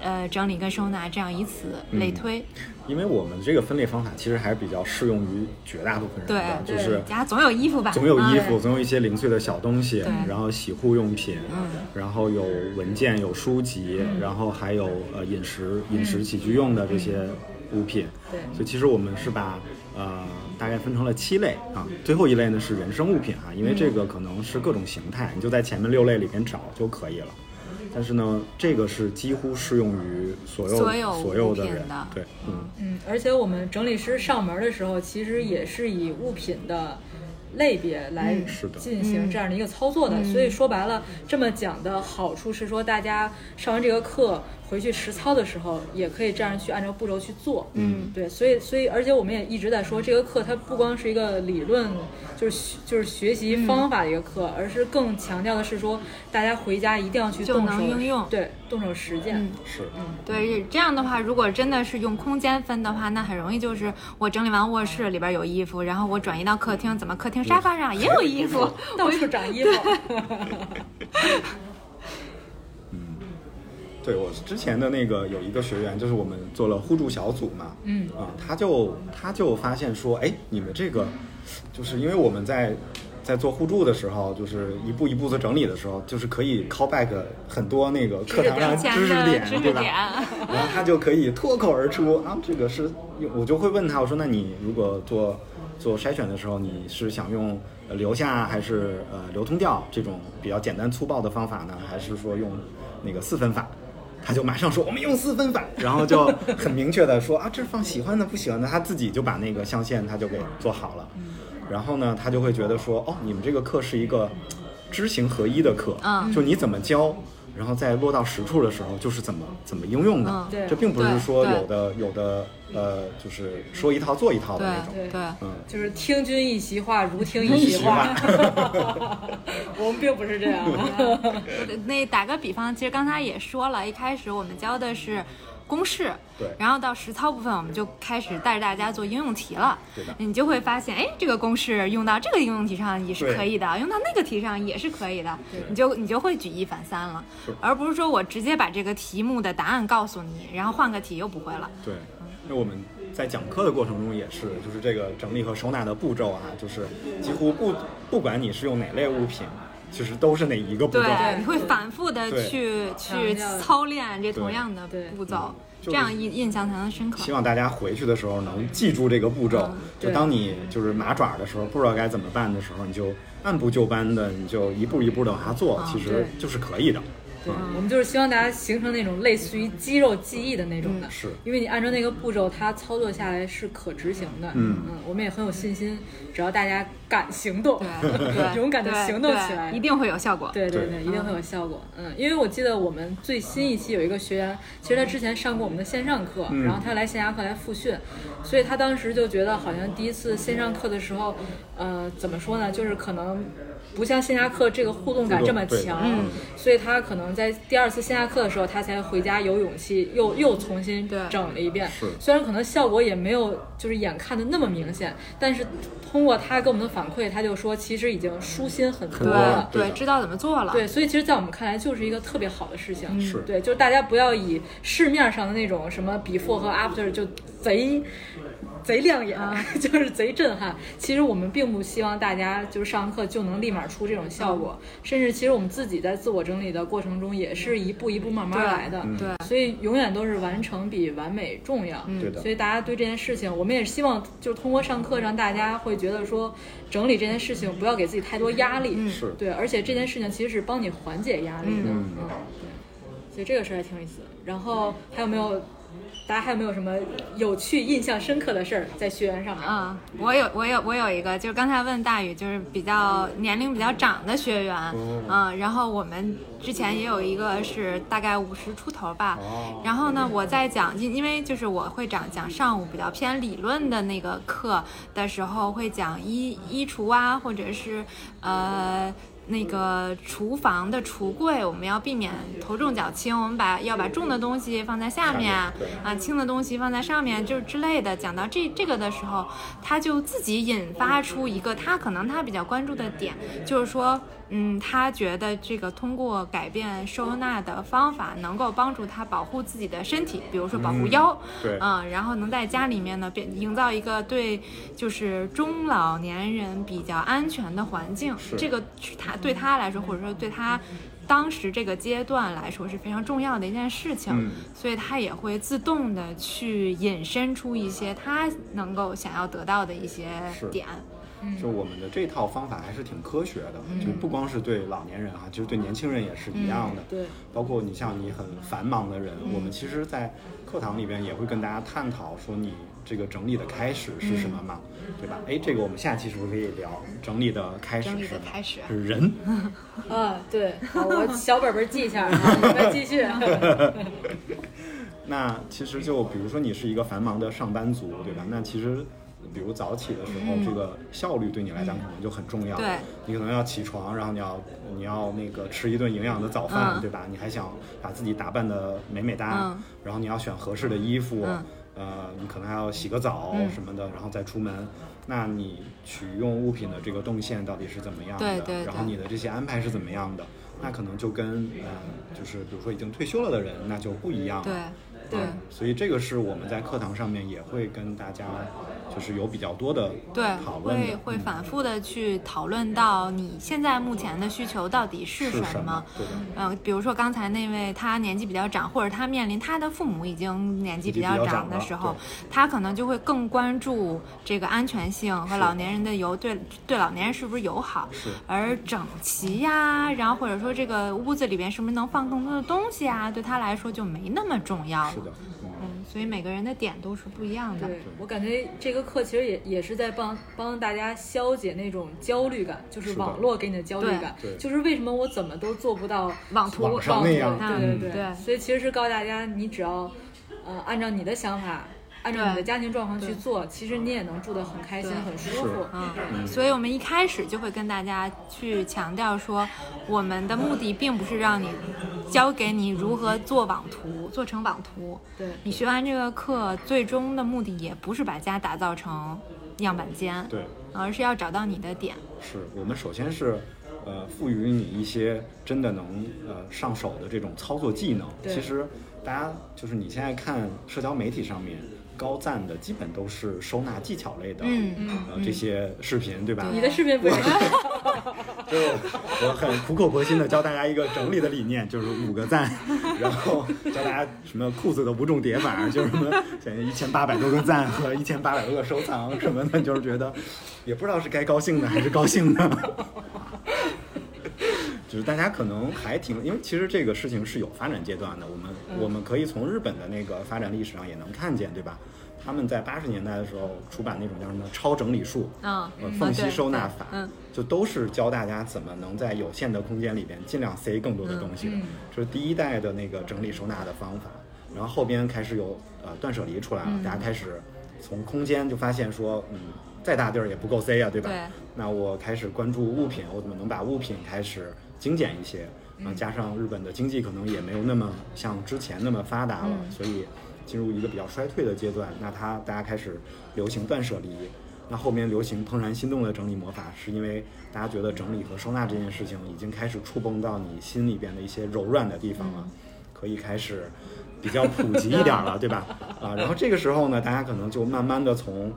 呃整理跟收纳，这样以此类推。因为我们这个分类方法其实还是比较适用于绝大部分人的，对就是家总有衣服吧？总有衣嗯。服，总有一些零碎的小东西，然后洗护用品，嗯。然后有文件、有书籍，然后还有呃饮食、饮食起居用的这些物品。对。所以其实我们是把呃大概分成了七类啊，最后一类呢是人生物品啊，因为这个可能是各种形态，你就在前面六类里边找就可以了。但是呢，这个是几乎适用于所有所有所有的人的，对，嗯。嗯，而且我们整理师上门的时候，其实也是以物品的类别来嗯是的进行这样的一个操作的。嗯所以说白了，这么讲的好处是说，大家上完这个课回去实操的时候，也可以这样去按照步骤去做。嗯，对，所以所以，而且我们也一直在说，这个课它不光是一个理论，就是学就是学习嗯方法的一个课，而是更强调的是说，大家回家一定要去动手应用对，动手实践。嗯是，嗯对，这样的话，如果真的是用空间分的话，那很容易就是我整理完卧室里边有衣服，然后我转移到客厅，怎么客厅沙发上也有衣服？到处长衣服。*laughs* 对我之前的那个有一个学员，就是我们做了互助小组嘛，嗯啊，他就他就发现说，哎，你们这个，就是因为我们在在做互助的时候，就是一步一步的整理的时候，就是可以 call back 很多那个课堂上之前知识点，知识对吧？点，然后他就可以脱口而出啊，这个是，我就会问他，我说那你如果做做筛选的时候，你是想用呃留下还是呃流通掉这种比较简单粗暴的方法呢，还是说用那个四分法？他就马上说我们用四分法，*laughs* 然后就很明确的说啊，这放喜欢的不喜欢的，他自己就把那个象限他就给做好了。然后呢，他就会觉得说，哦，你们这个课是一个知行合一的课，嗯。就你怎么教，然后在落到实处的时候，就是怎么怎么应用的。嗯对这并不是说有的有的呃，就是说一套做一套的那种。对对。嗯，就是听君一席话，如听一席话。*laughs* 我们并不是这样的。*laughs* 那打个比方，其实刚才也说了，一开始我们教的是公式，对然后到实操部分，我们就开始带着大家做应用题了。对的你就会发现，哎，这个公式用到这个应用题上也是可以的，用到那个题上也是可以的，你就你就会举一反三了是，而不是说我直接把这个题目的答案告诉你，然后换个题又不会了。对。那我们在讲课的过程中也是，就是这个整理和收纳的步骤啊，就是几乎不不管你是用哪类物品，其实都是那一个步骤。对，你会反复的去去操练这同样的步骤，这样印印象才能深刻希。望大家回去的时候能记住这个步骤。就当你就是麻爪的时候，不知道该怎么办的时候，你就按部就班的，你就一步一步的往下做，其实就是可以的。对，我们就是希望大家形成那种类似于肌肉记忆的那种的，是因为你按照那个步骤，它操作下来是可执行的。嗯我们也很有信心，只要大家敢行动，对 *laughs* 对，勇敢的行动起来，一定会有效果。对对对对，一定会有效果。嗯，因为我记得我们最新一期有一个学员，其实他之前上过我们的线上课，嗯然后他来线下课来复训，所以他当时就觉得好像第一次线上课的时候，呃，怎么说呢，就是可能。不像线下课这个互动感这么强，嗯所以他可能在第二次线下课的时候，他才回家有勇气又又重新对整了一遍。虽然可能效果也没有就是眼看的那么明显，但是通过他给我们的反馈，他就说其实已经舒心很多了了。对的知道怎么做了。对，所以其实，在我们看来，就是一个特别好的事情。是对，就是大家不要以市面上的那种什么 before 和 after 就贼贼亮眼，啊 *laughs* 就是贼震撼。其实我们并不希望大家就是上完课就能立马出这种效果，甚至其实我们自己在自我整理的过程中，也是一步一步慢慢来的。嗯对所以永远都是完成比完美重要。对的所以大家对这件事情，我们也希望就是通过上课让大家会觉得说，整理这件事情不要给自己太多压力。是对，而且这件事情其实是帮你缓解压力的。嗯对，所以这个事儿还挺有意思的。然后还有没有？大家还有没有什么有趣、印象深刻的事儿在学员上面？嗯，我有我有我有一个，就是刚才问大宇，就是比较年龄比较长的学员，哦嗯，然后我们之前也有一个是大概五十出头吧，哦然后呢，我在讲，因因为就是我会讲讲上午比较偏理论的那个课的时候，会讲衣衣橱啊，或者是呃。那个厨房的橱柜，我们要避免头重脚轻，我们把要把重的东西放在下面啊，轻的东西放在上面，就是之类的。讲到这这个的时候，他就自己引发出一个他可能他比较关注的点，就是说，嗯，他觉得这个通过改变收纳的方法，能够帮助他保护自己的身体，比如说保护嗯腰，对嗯，然后能在家里面呢，变营造一个对就是中老年人比较安全的环境。是这个是他对他来说，或者说对他当时这个阶段来说是非常重要的一件事情。嗯所以他也会自动的去引申出一些他能够想要得到的一些点。就我们的这套方法还是挺科学的，嗯就不光是对老年人啊，就是对年轻人也是一样的。对，包括你像你很繁忙的人，我们其实，在课堂里边也会跟大家探讨说你这个整理的开始是什么嘛，对吧？哎，这个我们下期是不是可以聊整理的开始整理的开始是人，*laughs* 啊，对，好，我小本本记一下啊，*laughs* 你们继续。*laughs* 那其实就比如说你是一个繁忙的上班族，对吧？那其实。比如早起的时候，这个效率对你来讲可能就很重要。对，你可能要起床，然后你要你要那个吃一顿营养的早饭，嗯对吧？你还想把自己打扮的美美哒，嗯然后你要选合适的衣服，嗯呃，你可能还要洗个澡嗯什么的，然后再出门。那你取用物品的这个动线到底是怎么样的？对对对然后你的这些安排是怎么样的？那可能就跟呃，就是比如说已经退休了的人，那就不一样了。对对嗯所以这个是我们在课堂上面也会跟大家就是有比较多的对，讨论的，会会嗯反复的去讨论到你现在目前的需求到底是是什么。对的，嗯，比如说刚才那位，他年纪比较长，或者他面临他的父母已经年纪比较长的时候他可能就会更关注这个安全性和老年人的友对对老年人是不是友好，而整齐呀，然后或者说这个屋子里边是不是能放更多的东西啊，对他来说就没那么重要了。是的，嗯，嗯，所以每个人的点都是不一样的。对我感觉这个课其实也也是在帮帮大家消解那种焦虑感，就是网络给你的焦虑感对，就是为什么我怎么都做不到网图网上那样对对对嗯对所以其实是告诉大家，你只要呃按照你的想法，按照你的家庭状况去做，其实你也能住得很开心、很舒服是。嗯，所以我们一开始就会跟大家去强调说，我们的目的并不是让你教给你如何做网图，做成网图。对你学完这个课，最终的目的也不是把家打造成样板间，对，而是要找到你的点。是我们首先是。呃，赋予你一些真的能呃上手的这种操作技能。对其实大家就是你现在看社交媒体上面高赞的，基本都是收纳技巧类的，嗯呃，这些视频，对吧？你的视频不是？就我很苦口婆心的教大家一个整理的理念，就是五个赞，*laughs* 然后教大家什么裤子的五种叠法，就是什么现在一千八百多个赞 *laughs* 和一千八百多个收藏什么的，就是觉得也不知道是该高兴呢还是高兴呢。就是大家可能还挺，因为其实这个事情是有发展阶段的，我们、我们可以从日本的那个发展历史上也能看见，对吧？他们在八十年代的时候出版那种叫什么超整理术，嗯呃，嗯缝隙收纳法，嗯就都是教大家怎么能在有限的空间里边尽量塞更多的东西的，嗯这是第一代的那个整理收纳的方法。然后后边开始有呃断舍离出来了，嗯大家开始从空间就发现说，嗯，再大地儿也不够塞啊，对吧？对那我开始关注物品，我怎么能把物品开始精简一些？嗯啊，加上日本的经济可能也没有那么像之前那么发达了，嗯所以进入一个比较衰退的阶段。那它大家开始流行断舍离，那后面流行怦然心动的整理魔法，是因为大家觉得整理和收纳这件事情已经开始触碰到你心里边的一些柔软的地方了，可以开始比较普及一点了，对吧？啊，然后这个时候呢，大家可能就慢慢的从。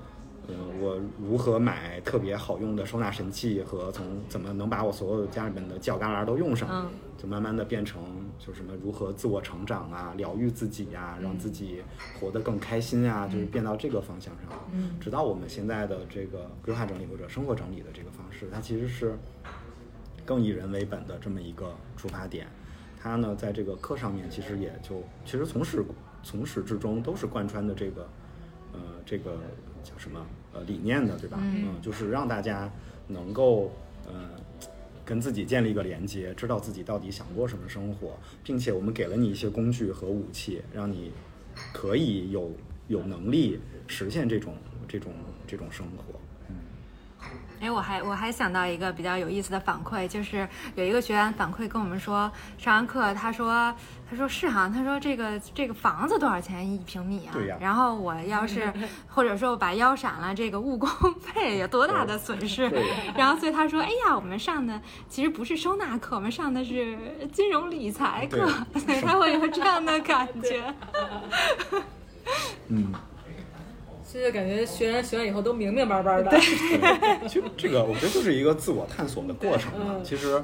嗯，我如何买特别好用的收纳神器，和从怎么能把我所有的家里面的犄角旮旯都用上，嗯就慢慢的变成就什么如何自我成长啊，疗愈自己呀、让自己活得更开心啊，就是变到这个方向上。嗯直到我们现在的这个规划整理或者生活整理的这个方式，它其实是更以人为本的这么一个出发点。它呢，在这个课上面其实也就其实从始从始至终都是贯穿的这个呃这个叫什么呃理念的，对吧？嗯就是让大家能够呃跟自己建立一个连接，知道自己到底想过什么生活，并且我们给了你一些工具和武器，让你可以有有能力实现这种这种这种生活。哎，我还我还想到一个比较有意思的反馈，就是有一个学员反馈跟我们说，上完课他说他说是哈、他说这个这个房子多少钱一平米啊？对呀然后我要是 *laughs* 或者说我把腰闪了，这个误工费有多大的损失对？然后所以他说，哎呀，我们上的其实不是收纳课，我们上的是金融理财课，*laughs* 所以他会有这样的感觉。*laughs* 嗯，现在感觉学完学完以后都明明白白的。对，*laughs* 其实这个我觉得就是一个自我探索的过程嘛。嗯其实，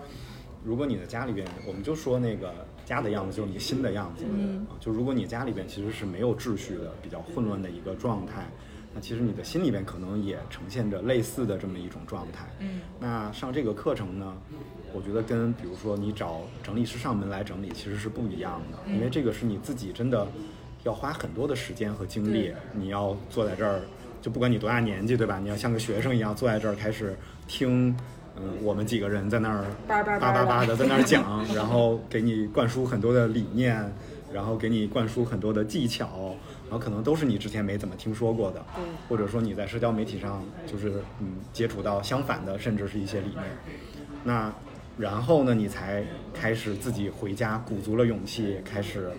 如果你的家里边，我们就说那个家的样子就是你新的样子，嗯，就如果你家里边其实是没有秩序的、比较混乱的一个状态，那其实你的心里边可能也呈现着类似的这么一种状态。嗯，那上这个课程呢，我觉得跟比如说你找整理师上门来整理其实是不一样的，因为这个是你自己真的要花很多的时间和精力，你要坐在这儿，就不管你多大年纪，对吧？你要像个学生一样坐在这儿开始听。嗯，我们几个人在那儿叭叭叭叭的叭的在那儿讲，*laughs* 然后给你灌输很多的理念，然后给你灌输很多的技巧，然后可能都是你之前没怎么听说过的，或者说你在社交媒体上就是嗯接触到相反的，甚至是一些理念。那然后呢，你才开始自己回家，鼓足了勇气，开始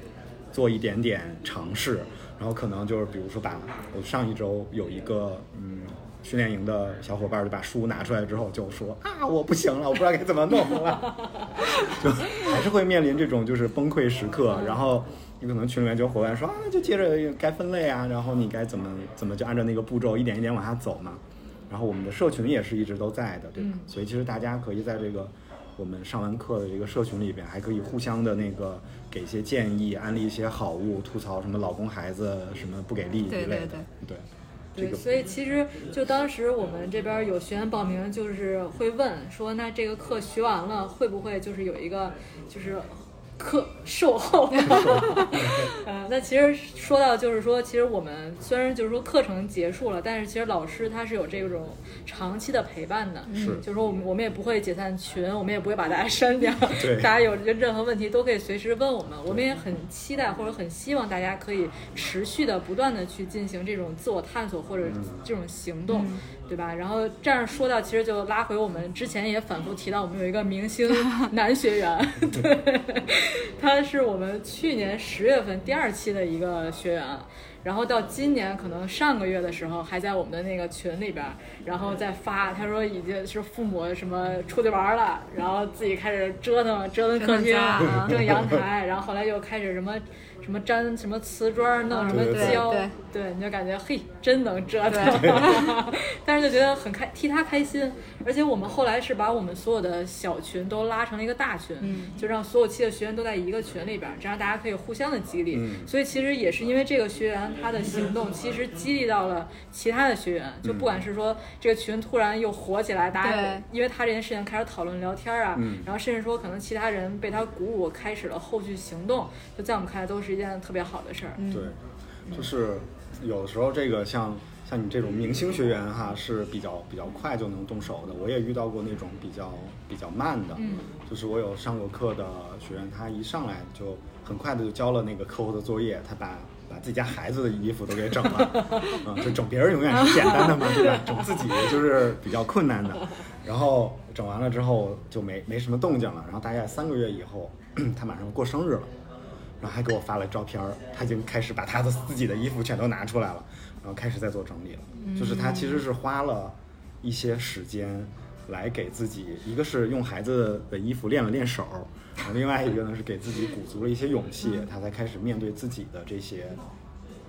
做一点点尝试，然后可能就是比如说把我上一周有一个嗯训练营的小伙伴就把书拿出来之后就说啊我不行了，我不知道该怎么弄了，*laughs* 就还是会面临这种就是崩溃时刻，然后。你可能群里面就有伙伴说啊，那就接着该分类啊，然后你该怎么怎么就按照那个步骤一点一点往下走嘛。然后我们的社群也是一直都在的，对吧？嗯所以其实大家可以在这个我们上完课的这个社群里边，还可以互相的那个给一些建议，安利一些好物，吐槽什么老公孩子什么不给力之类的，对对。所以其实就当时我们这边有学员报名，就是会问说，那这个课学完了会不会就是有一个就是课售后？呃，那其实说到就是说，其实我们虽然就是说课程结束了，但是其实老师他是有这种长期的陪伴的，是就是说我们我们也不会解散群，我们也不会把大家删掉，对大家有任何问题都可以随时问我们，我们也很期待或者很希望大家可以持续的不断的去进行这种自我探索或者这种行动，对吧？然后这样说到，其实就拉回我们之前也反复提到，我们有一个明星 *laughs* 男学员，*laughs* 对，他是我们去年十月份第二期的一个学员。然后到今年可能上个月的时候，还在我们的那个群里边儿，然后再发，他说已经是父母什么出去玩儿了，然后自己开始折腾折腾客厅折腾家啊，折腾阳 *laughs* 台，然后后来又开始什么什么粘什么瓷砖，弄什么对对胶，对对，你就感觉嘿，真能折腾。对 *laughs* 但是就觉得很开，替他开心。而且我们后来是把我们所有的小群都拉成了一个大群，嗯就让所有期的学员都在一个群里边儿，这样大家可以互相的激励。嗯所以其实也是因为这个学员他的行动，其实激励到了其他的学员。就不管是说这个群突然又火起来，大家因为他这件事情开始讨论聊天啊，嗯。然后甚至说可能其他人被他鼓舞，开始了后续行动，就在我们看来都是一件特别好的事儿。嗯。对，就是有的时候这个像像你这种明星学员哈是比较比较快就能动手的，我也遇到过那种比较比较慢的，嗯。就是我有上过课的学员，他一上来就很快的就交了那个课后的作业，他把把自己家孩子的衣服都给整了，*laughs* 嗯，就整别人永远是简单的嘛，*laughs* 对吧？整自己就是比较困难的。然后整完了之后就没没什么动静了，然后大概三个月以后，*clears throat* 他马上过生日了。然后还给我发了照片儿，他已经开始把他的自己的衣服全都拿出来了，然后开始在做整理了。就是他其实是花了一些时间来给自己，一个是用孩子的衣服练了练手，另外一个呢是给自己鼓足了一些勇气，他才开始面对自己的这些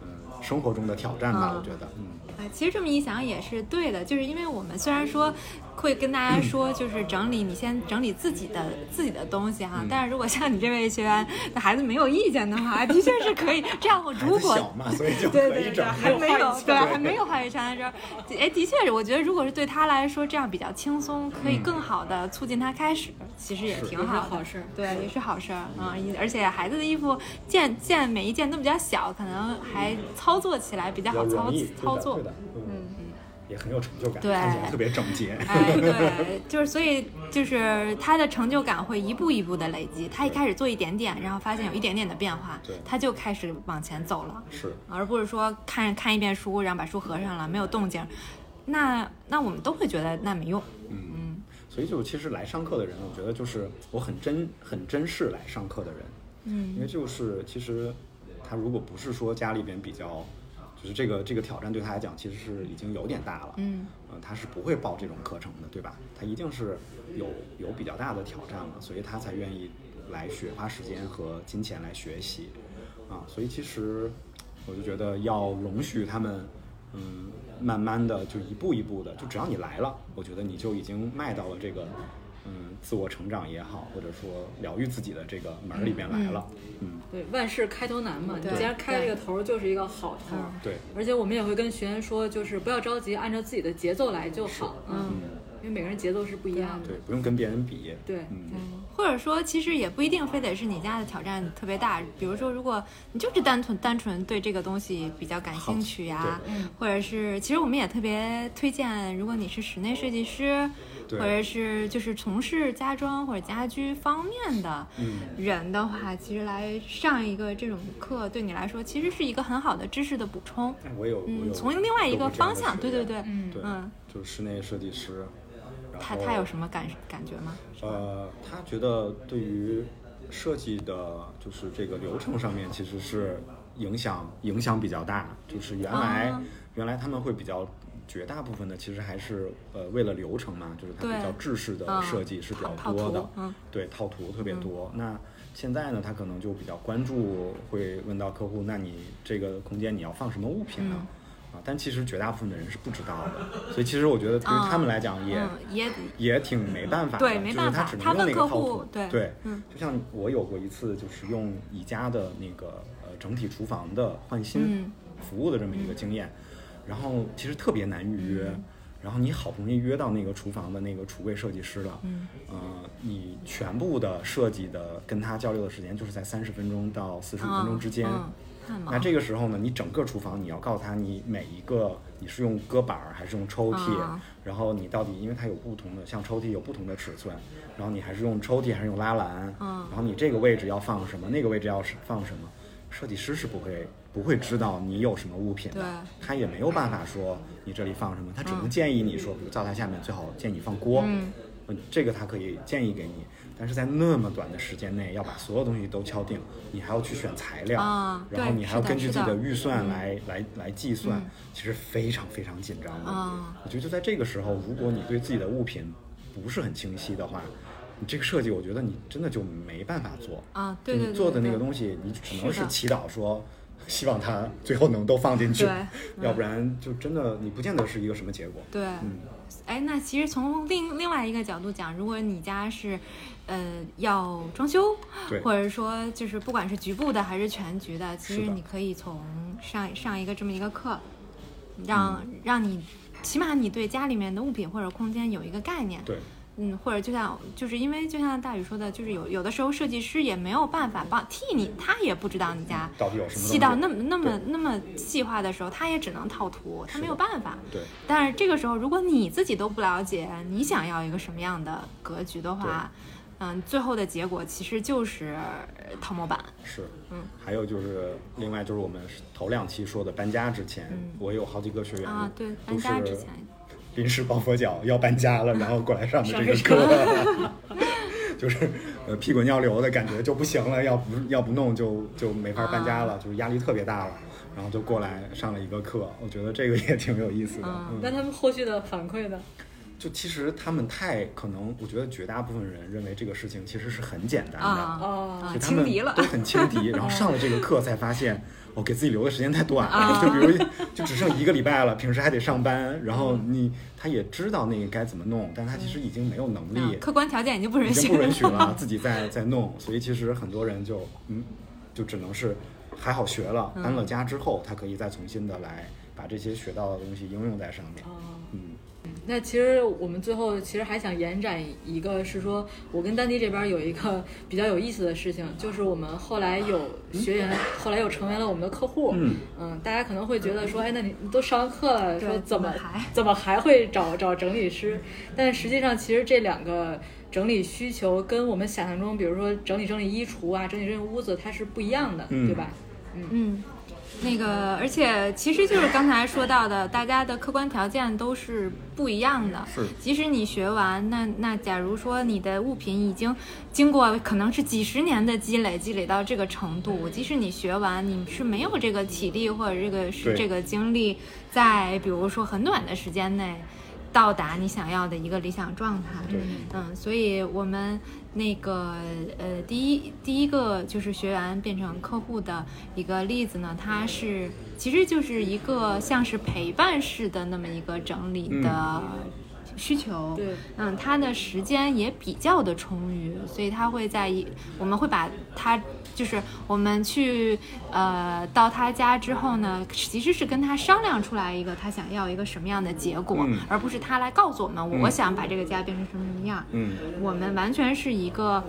嗯生活中的挑战吧。嗯。我觉得，嗯，哎，其实这么一想也是对的，就是因为我们虽然说会跟大家说，就是整理你先整理自己的自己的东西哈，嗯。但是如果像你这位学员的孩子没有意见的话，*laughs* 的确是可以这样。我如果小嘛，*laughs* 所以就可对对对。还没有对，还没有话语权的时候，哎，的确是，我觉得如果是对他来说这样比较轻松，可以更好的促进他开始，其实也挺好的，好事对，也是好事儿啊、嗯而且孩子的衣服件件每一件都比较小，可能还操作起来比较好操，操作。嗯，也很有成就感，对看起来特别整洁。哎，对，就是所以就是他的成就感会一步一步的累积。他一开始做一点点，然后发现有一点点的变化对，他就开始往前走了，是，而不是说看看一遍书，然后把书合上了，没有动静。那那我们都会觉得那没用。嗯，所以就其实来上课的人，我觉得就是我很珍很珍视来上课的人，嗯因为就是其实他如果不是说家里边比较，就是这个这个挑战对他来讲其实是已经有点大了，嗯，呃，他是不会报这种课程的，对吧？他一定是有有比较大的挑战了，所以他才愿意来学，花时间和金钱来学习，啊，所以其实我就觉得要容许他们，嗯，慢慢的就一步一步的，就只要你来了，我觉得你就已经迈到了这个，嗯，自我成长也好，或者说疗愈自己的这个门儿里面来了，嗯，对，万事开头难嘛，你既然开这个头儿，就是一个好头儿。对，而且我们也会跟学员说，就是不要着急，按照自己的节奏来就好。嗯，因为每个人节奏是不一样的。对，不用跟别人比，对。嗯，或者说，其实也不一定非得是你家的挑战特别大。比如说，如果你就是单纯单纯对这个东西比较感兴趣呀、对或者是，其实我们也特别推荐，如果你是室内设计师，或者是就是从事家装或者家居方面的嗯人的话，其实来上一个这种课，对你来说其实是一个很好的知识的补充。哎我有，嗯，有从另外一个方向，对对对，嗯对，嗯，就是室内设计师，他他有什么感感觉吗？呃，他觉得对于设计的，就是这个流程上面，其实是影响影响比较大。就是原来、啊原来他们会比较绝大部分的，其实还是呃为了流程嘛，就是它比较制式的嗯设计是比较多的，对套图特别多。那现在呢，他可能就比较关注，会问到客户，那你这个空间你要放什么物品呢？嗯啊，但其实绝大部分的人是不知道的，所以其实我觉得对于他们来讲也、嗯，也也挺没办法的，对没办法就是他只能用那个套图。对对，嗯就像我有过一次，就是用宜家的那个呃整体厨房的换新嗯服务的这么一个经验，然后其实特别难预约。嗯然后你好不容易约到那个厨房的那个橱柜设计师了，嗯，呃，你全部的设计的跟他交流的时间就是在三十分钟到四十五分钟之间，那这个时候呢，你整个厨房你要告诉他，你每一个你是用搁板儿还是用抽屉，啊。然后你到底因为它有不同的，像抽屉有不同的尺寸，然后你还是用抽屉还是用拉篮，嗯。然后你这个位置要放什么，那个位置要是放什么，设计师是不会不会知道你有什么物品的，他也没有办法说你这里放什么，他只能建议你说，比如灶台下面最好建议放锅，嗯嗯，这个他可以建议给你，但是在那么短的时间内要把所有东西都敲定，你还要去选材料，啊然后你还要根据自己的预算嗯来、来来计算，嗯其实非常非常紧张的。啊我觉得就在这个时候，如果你对自己的物品不是很清晰的话，你这个设计，我觉得你真的就没办法做啊对对对就你做的那个东西，你只能是祈祷说，希望它最后能都放进去对，要不然就真的你不见得是一个什么结果。对，嗯，哎，那其实从另另外一个角度讲，如果你家是，呃，要装修，对或者说就是不管是局部的还是全局的，其实你可以从上上一个这么一个课，让、嗯让你起码你对家里面的物品或者空间有一个概念。对，嗯，或者就像，就是因为就像大宇说的，就是有有的时候设计师也没有办法帮替你，他也不知道你家到底有什么细到那么那么那么细化的时候，他也只能套图，他没有办法。对，但是这个时候，如果你自己都不了解你想要一个什么样的格局的话，嗯，最后的结果其实就是呃套模板。是，嗯，还有就是另外就是我们头两期说的搬家之前，嗯我有好几个学员啊，对，都搬家是之前，临时抱佛脚要搬家了，然后过来上的这个课，*laughs* *laughs* 就是呃屁滚尿流的感觉就不行了，要不要不弄就就没法搬啊家了，就是压力特别大了，然后就过来上了一个课，我觉得这个也挺有意思的。那他们后续的反馈呢？就其实他们太可能，我觉得绝大部分人认为这个事情其实是很简单的。啊哦。啊就他们轻敌了都很轻敌，*laughs* 然后上了这个课才发现，我给自己留的时间太短了，啊就比如就只剩一个礼拜了，平时还得上班，然后嗯。你他也知道那个该怎么弄，但他其实已经没有能力，啊客观条件已经不允许经不允许了，*laughs* 自己再再弄，所以其实很多人就嗯，就只能是还好学了，嗯。搬了家之后，他可以再重新的来把这些学到的东西应用在上面，那其实我们最后其实还想延展一个，是说我跟丹迪这边有一个 *laughs* 比较有意思的事情，就是我们后来有学员，后来又成为了我们的客户。嗯大家可能会觉得说，哎，那你你都上完课了，说怎么怎么还怎么还会找找整理师？但实际上，其实这两个整理需求跟我们想象中，比如说整理整理衣橱啊，整理整理屋子，它是不一样的，嗯对吧？嗯，那个，而且其实就是刚才说到的，大家的客观条件都是不一样的。是即使你学完，那那假如说你的物品已经经过可能是几十年的积累，积累到这个程度，即使你学完，你是没有这个体力或者这个是这个精力，在比如说很短的时间内。到达你想要的一个理想状态，对。嗯，所以我们那个呃，第一第一个就是学员变成客户的一个例子呢，它是其实就是一个像是陪伴式的那么一个整理的需求，对嗯，他的时间也比较的充裕，所以他会在一我们会把他就是我们去呃到他家之后呢，其实是跟他商量出来一个他想要一个什么样的结果，嗯而不是他来告诉我们、嗯我想把这个家变成什么什么样。嗯我们完全是一个。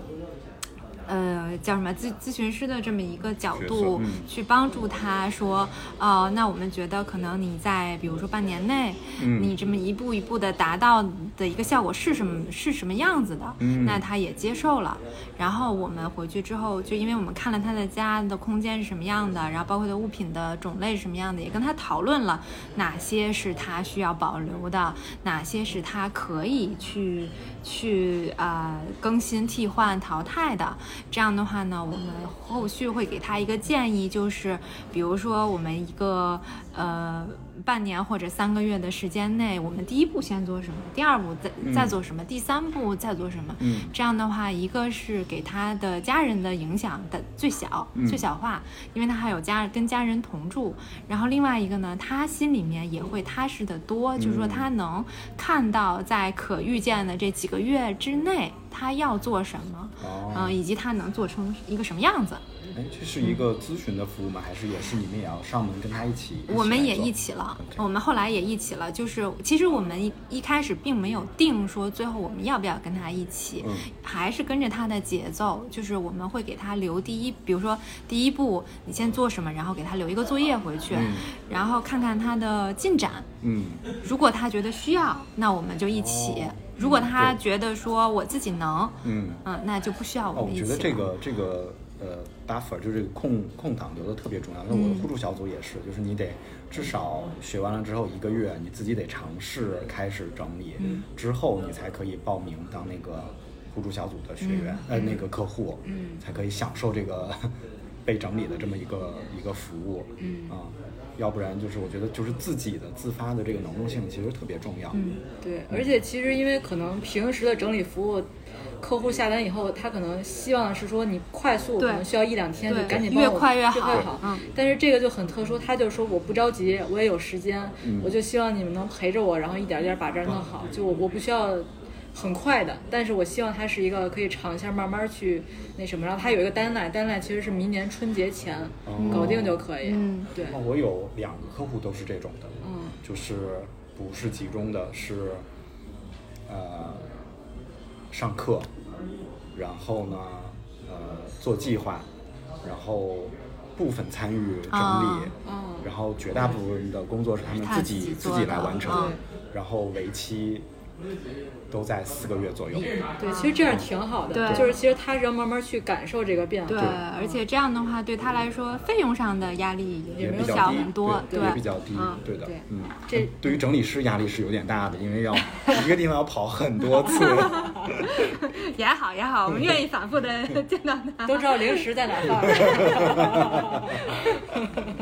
呃，叫什么咨咨询师的这么一个角角度去帮助他说，哦、那我们觉得可能你在比如说半年内，嗯。你这么一步一步的达到的一个效果是什么是什么样子的，嗯。那他也接受了。然后我们回去之后，就因为我们看了他的家的空间是什么样的，然后包括的物品的种类是什么样的，也跟他讨论了哪些是他需要保留的，哪些是他可以去去呃更新、替换、淘汰的。这样的话呢，我们后续会给他一个建议，就是比如说我们一个呃半年或者三个月的时间内，我们第一步先做什么，第二步再再做什么，第三步再做什么。嗯这样的话，一个是给他的家人的影响的最小、嗯最小化，因为他还有家跟家人同住。然后另外一个呢，他心里面也会踏实的多，就是说他能看到在可预见的这几个月之内，他要做什么，哦嗯、以及他能做成一个什么样子。哎，这是一个咨询的服务吗？还是也是你们也要上门跟他一起？我们也一起了我们后来也一起了。就是其实我们一一开始并没有定说最后我们要不要跟他一起，嗯还是跟着他的节奏。就是我们会给他留第一，比如说第一步你先做什么，然后给他留一个作业回去，嗯然后看看他的进展。嗯如果他觉得需要，那我们就一起；哦如果他觉得说我自己能，嗯。嗯，那就不需要哦，我我们一起了。觉得这个这个呃 buffer 就是这个空空档留的特别重要。那我的嗯。互助小组也是，就是你得至少学完了之后一个月，你自己得尝试开始整理，嗯。之后你才可以报名当那个互助小组的学员，呃，那个客户，嗯。才可以享受这个 *laughs* 被整理的这么一个一个服务，嗯。啊，要不然就是我觉得就是自己的自发的这个能动性其实特别重要，嗯对，而且其实因为可能平时的整理服务，客户下单以后，他可能希望的是说你快速，可能需要一两天就赶紧帮我越快越越好好。嗯但是这个就很特殊，他就说我不着急，我也有时间，嗯我就希望你们能陪着我，然后一点儿点儿把这儿弄好。就我我不需要很快的，但是我希望它是一个可以尝一下，慢慢去那什么。然后它有一个 deadline，deadline 其实是明年春节前哦。搞定就可以。嗯。对，哦，我有两个客户都是这种的，嗯。就是不是集中的，是呃上课，然后呢呃做计划，然后部分参与整理，啊哦然后绝大部分的工作是他们自己自己来完成嗯，然后为期都在四个月左右。对，其实这样挺好的。对就是其实他是要慢慢去感受这个变化。对，而且这样的话对他来说，费用上的压力也没有小比较低，很多，对，也比较低，嗯对的，嗯，这对于整理师压力是有点大的，因为要一个地方要跑很多次，*laughs* 也好也好，我们愿意反复的见到他。都知道零食在哪儿放。*laughs*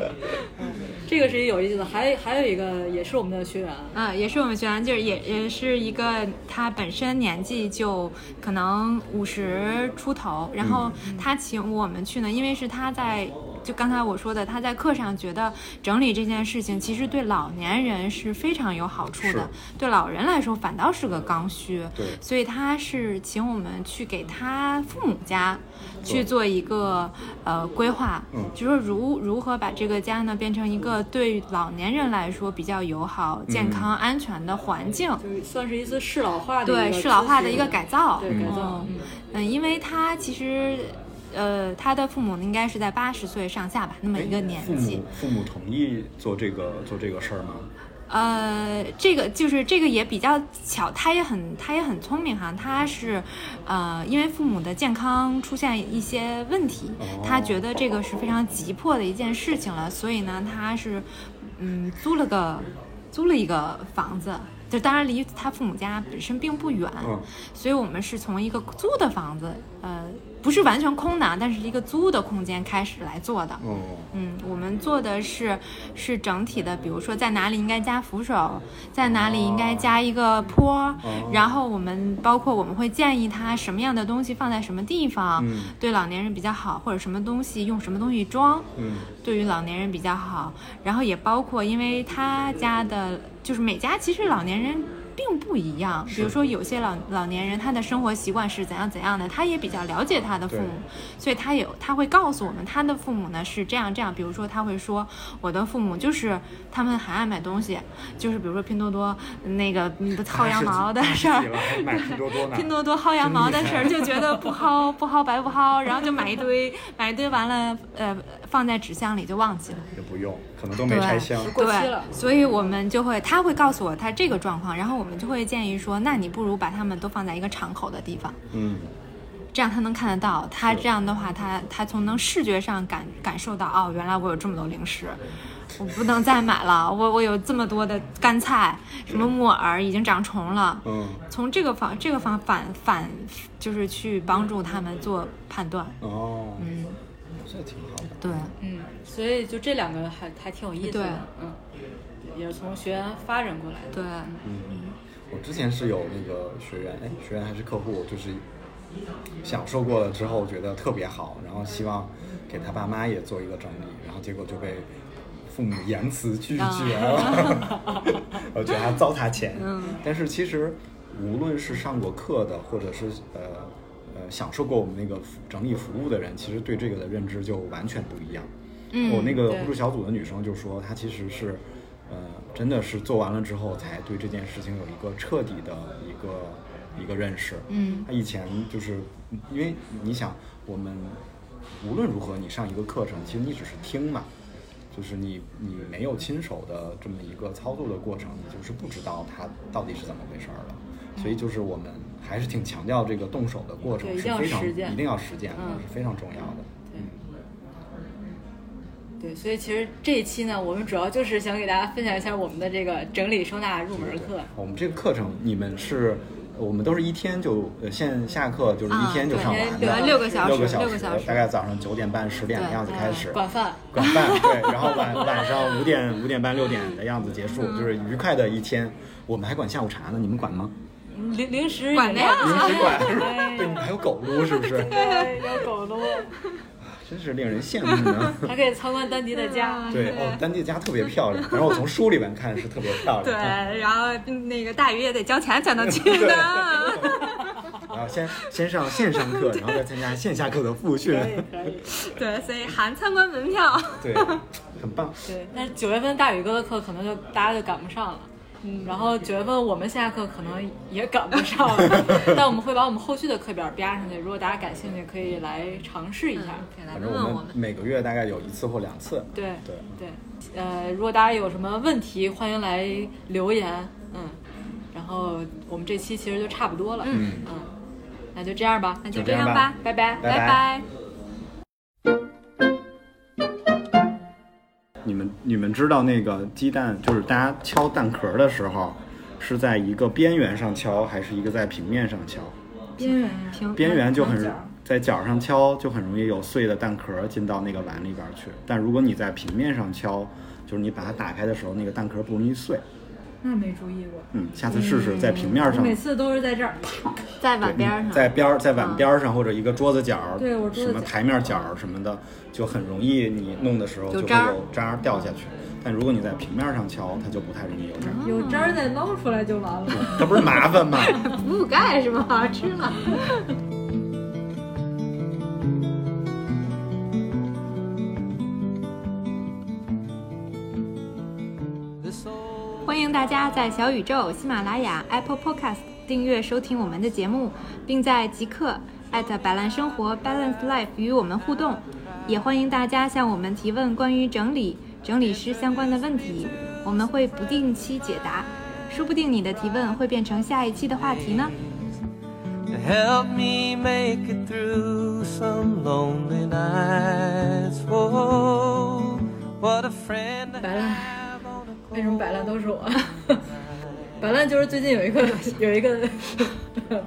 这个是一有意思的，还还有一个也是我们的学员，嗯，也是我们学员，就是也也是一个他本身年纪就可能五十出头，然后他请我们去呢，因为是他在就刚才我说的，他在课上觉得整理这件事情其实对老年人是非常有好处的，对老人来说反倒是个刚需。对所以他是请我们去给他父母家去做一个呃规划，嗯就说如如何把这个家呢变成一个对老年人来说比较友好、健康、安全的环境。就算是一次适老化的对，适老化的一个改造。对改造嗯，因为他其实。呃，他的父母应该是在八十岁上下吧，那么一个年父纪母。父母同意做这个做这个事儿吗？呃，这个就是这个也比较巧，他也很他也很聪明哈，他是，呃，因为父母的健康出现一些问题，他觉得这个是非常急迫的一件事情了，所以呢，他是，嗯，租了个租了一个房子，就当然离他父母家本身并不远，嗯所以我们是从一个租的房子，呃，不是完全空的，但是一个租的空间开始来做的。哦，嗯，我们做的是是整体的，比如说在哪里应该加扶手，在哪里应该加一个坡，然后我们包括我们会建议他什么样的东西放在什么地方，嗯对老年人比较好，或者什么东西用什么东西装，嗯对于老年人比较好。然后也包括，因为他家的，就是每家其实老年人。并不一样，比如说有些老老年人他的生活习惯是怎样怎样的，他也比较了解他的父母，所以他也他会告诉我们他的父母呢是这样这样，比如说他会说我的父母就是他们很爱买东西，就是比如说拼多多那个嗯薅羊毛的事儿，*laughs* 拼多多薅羊毛的事儿，就觉得不薅不薅白不薅，然后就买一堆，买一堆完了，呃，放在纸箱里就忘记了。也不用，可能都没拆箱。过期了对，所以我们就会，他会告诉我他这个状况，然后我们就会建议说，那你不如把它们都放在一个敞口的地方，嗯，这样他能看得到。他这样的话，他他从能视觉上感感受到，哦，原来我有这么多零食。我不能再买了，我我有这么多的干菜，什么木耳已经长虫了，嗯从这个方这个方反反就是去帮助他们做判断。哦，嗯，这挺好的。对，嗯，所以就这两个还还挺有意思对。的，嗯，也是从学员发展过来的。对，嗯，我之前是有那个学员，哎，学员还是客户，就是享受过了之后觉得特别好，然后希望给他爸妈也做一个整理，然后结果就被父母严词拒绝了，*laughs* 我觉得还糟蹋钱。嗯。但是其实无论是上过课的，或者是呃呃享受过我们那个整理服务的人，其实对这个的认知就完全不一样。嗯我那个互助小组的女生就说，她其实是，呃，真的是做完了之后，才对这件事情有一个彻底的一个一个认识。嗯她以前就是因为你想，我们无论如何，你上一个课程，其实你只是听嘛，就是你你没有亲手的这么一个操作的过程，你就是不知道它到底是怎么回事儿了。所以就是我们还是挺强调这个动手的过程一定要是非常一定要实践的，嗯是非常重要的。对对，所以其实这一期呢，我们主要就是想给大家分享一下我们的这个整理收纳入门课。我们这个课程，你们是我们都是一天就呃线下课就是一天就上完的，啊六个小时六个小六个小时大概早上九点半十点的样子开始。管饭。管饭，对，*laughs* 然后晚晚上五点五点半六点的样子结束，就是愉快的一天。我们还管下午茶呢，你们管吗？零零食管的呀零食管？对对，你们还有狗撸是不是？对，有狗撸，*laughs* 真是令人羡慕呢。*laughs* 还可以参观丹迪的家。*laughs* 对哦，丹弟家特别漂亮，然后我从书里面看是特别漂亮。对，然后那个大鱼也得交钱才能去的。然后先先上线上课，然后再参加线下课的复训。可以可以。对，所以含参观门票。对，很棒。对，但是九月份大宇哥的课可能就大家就赶不上了。嗯，然后九月份我们线下课可能也赶不上了，*laughs* 但我们会把我们后续的课表标上去。如果大家感兴趣，可以来尝试一下。可以来反正我问问我们。每个月大概有一次或两次。对对对，呃，如果大家有什么问题，欢迎来留言。嗯，然后我们这期其实就差不多了。嗯嗯，那就这样吧，那就就这样吧这样吧，拜拜。拜拜拜。你们你们知道那个鸡蛋，就是大家敲蛋壳的时候，是在一个边缘上敲，还是一个在平面上敲？边缘平边缘就很角在角上敲，就很容易有碎的蛋壳进到那个碗里边去。但如果你在平面上敲，就是你把它打开的时候，那个蛋壳不容易碎。那没注意过。嗯，下次试试在平面上，我每次都是在这儿。在碗边上。在边儿在碗边儿上或者一个桌子角儿，对我桌子什么台面角儿什么的，就很容易你弄的时候就会有渣掉下去。但如果你在平面上敲，它就不太容易有渣儿。有渣儿再捞出来就完了。它不是麻烦吗？补补钙是吗？好吃了。大家在小宇宙、喜马拉雅、Apple Podcast 订阅收听我们的节目，并在即刻艾特百烂生活 Balance Life 与我们互动。也欢迎大家向我们提问关于整理、整理师相关的问题，我们会不定期解答，说不定你的提问会变成下一期的话题呢。help me make it through some lonely nights. What a friend 为什么摆烂都是我？*laughs* 摆烂就是最近有一个有一个，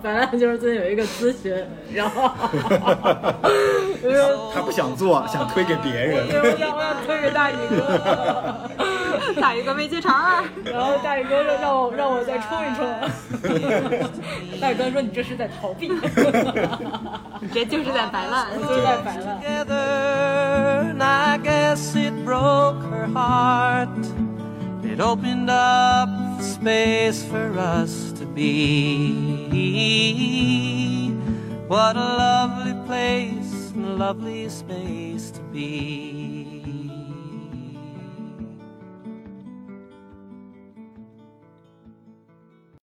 摆烂就是最近有一个咨询，然后 *laughs* 他不想做，想推给别人。我想我想推给大宇哥，*laughs* 大宇哥没接茬儿，然后大宇哥说让我让我再冲一冲，大宇哥说你这是在逃避，你这就是在摆烂。就是在摆烂。It opened up space for us to be. What a lovely place and lovely space to be.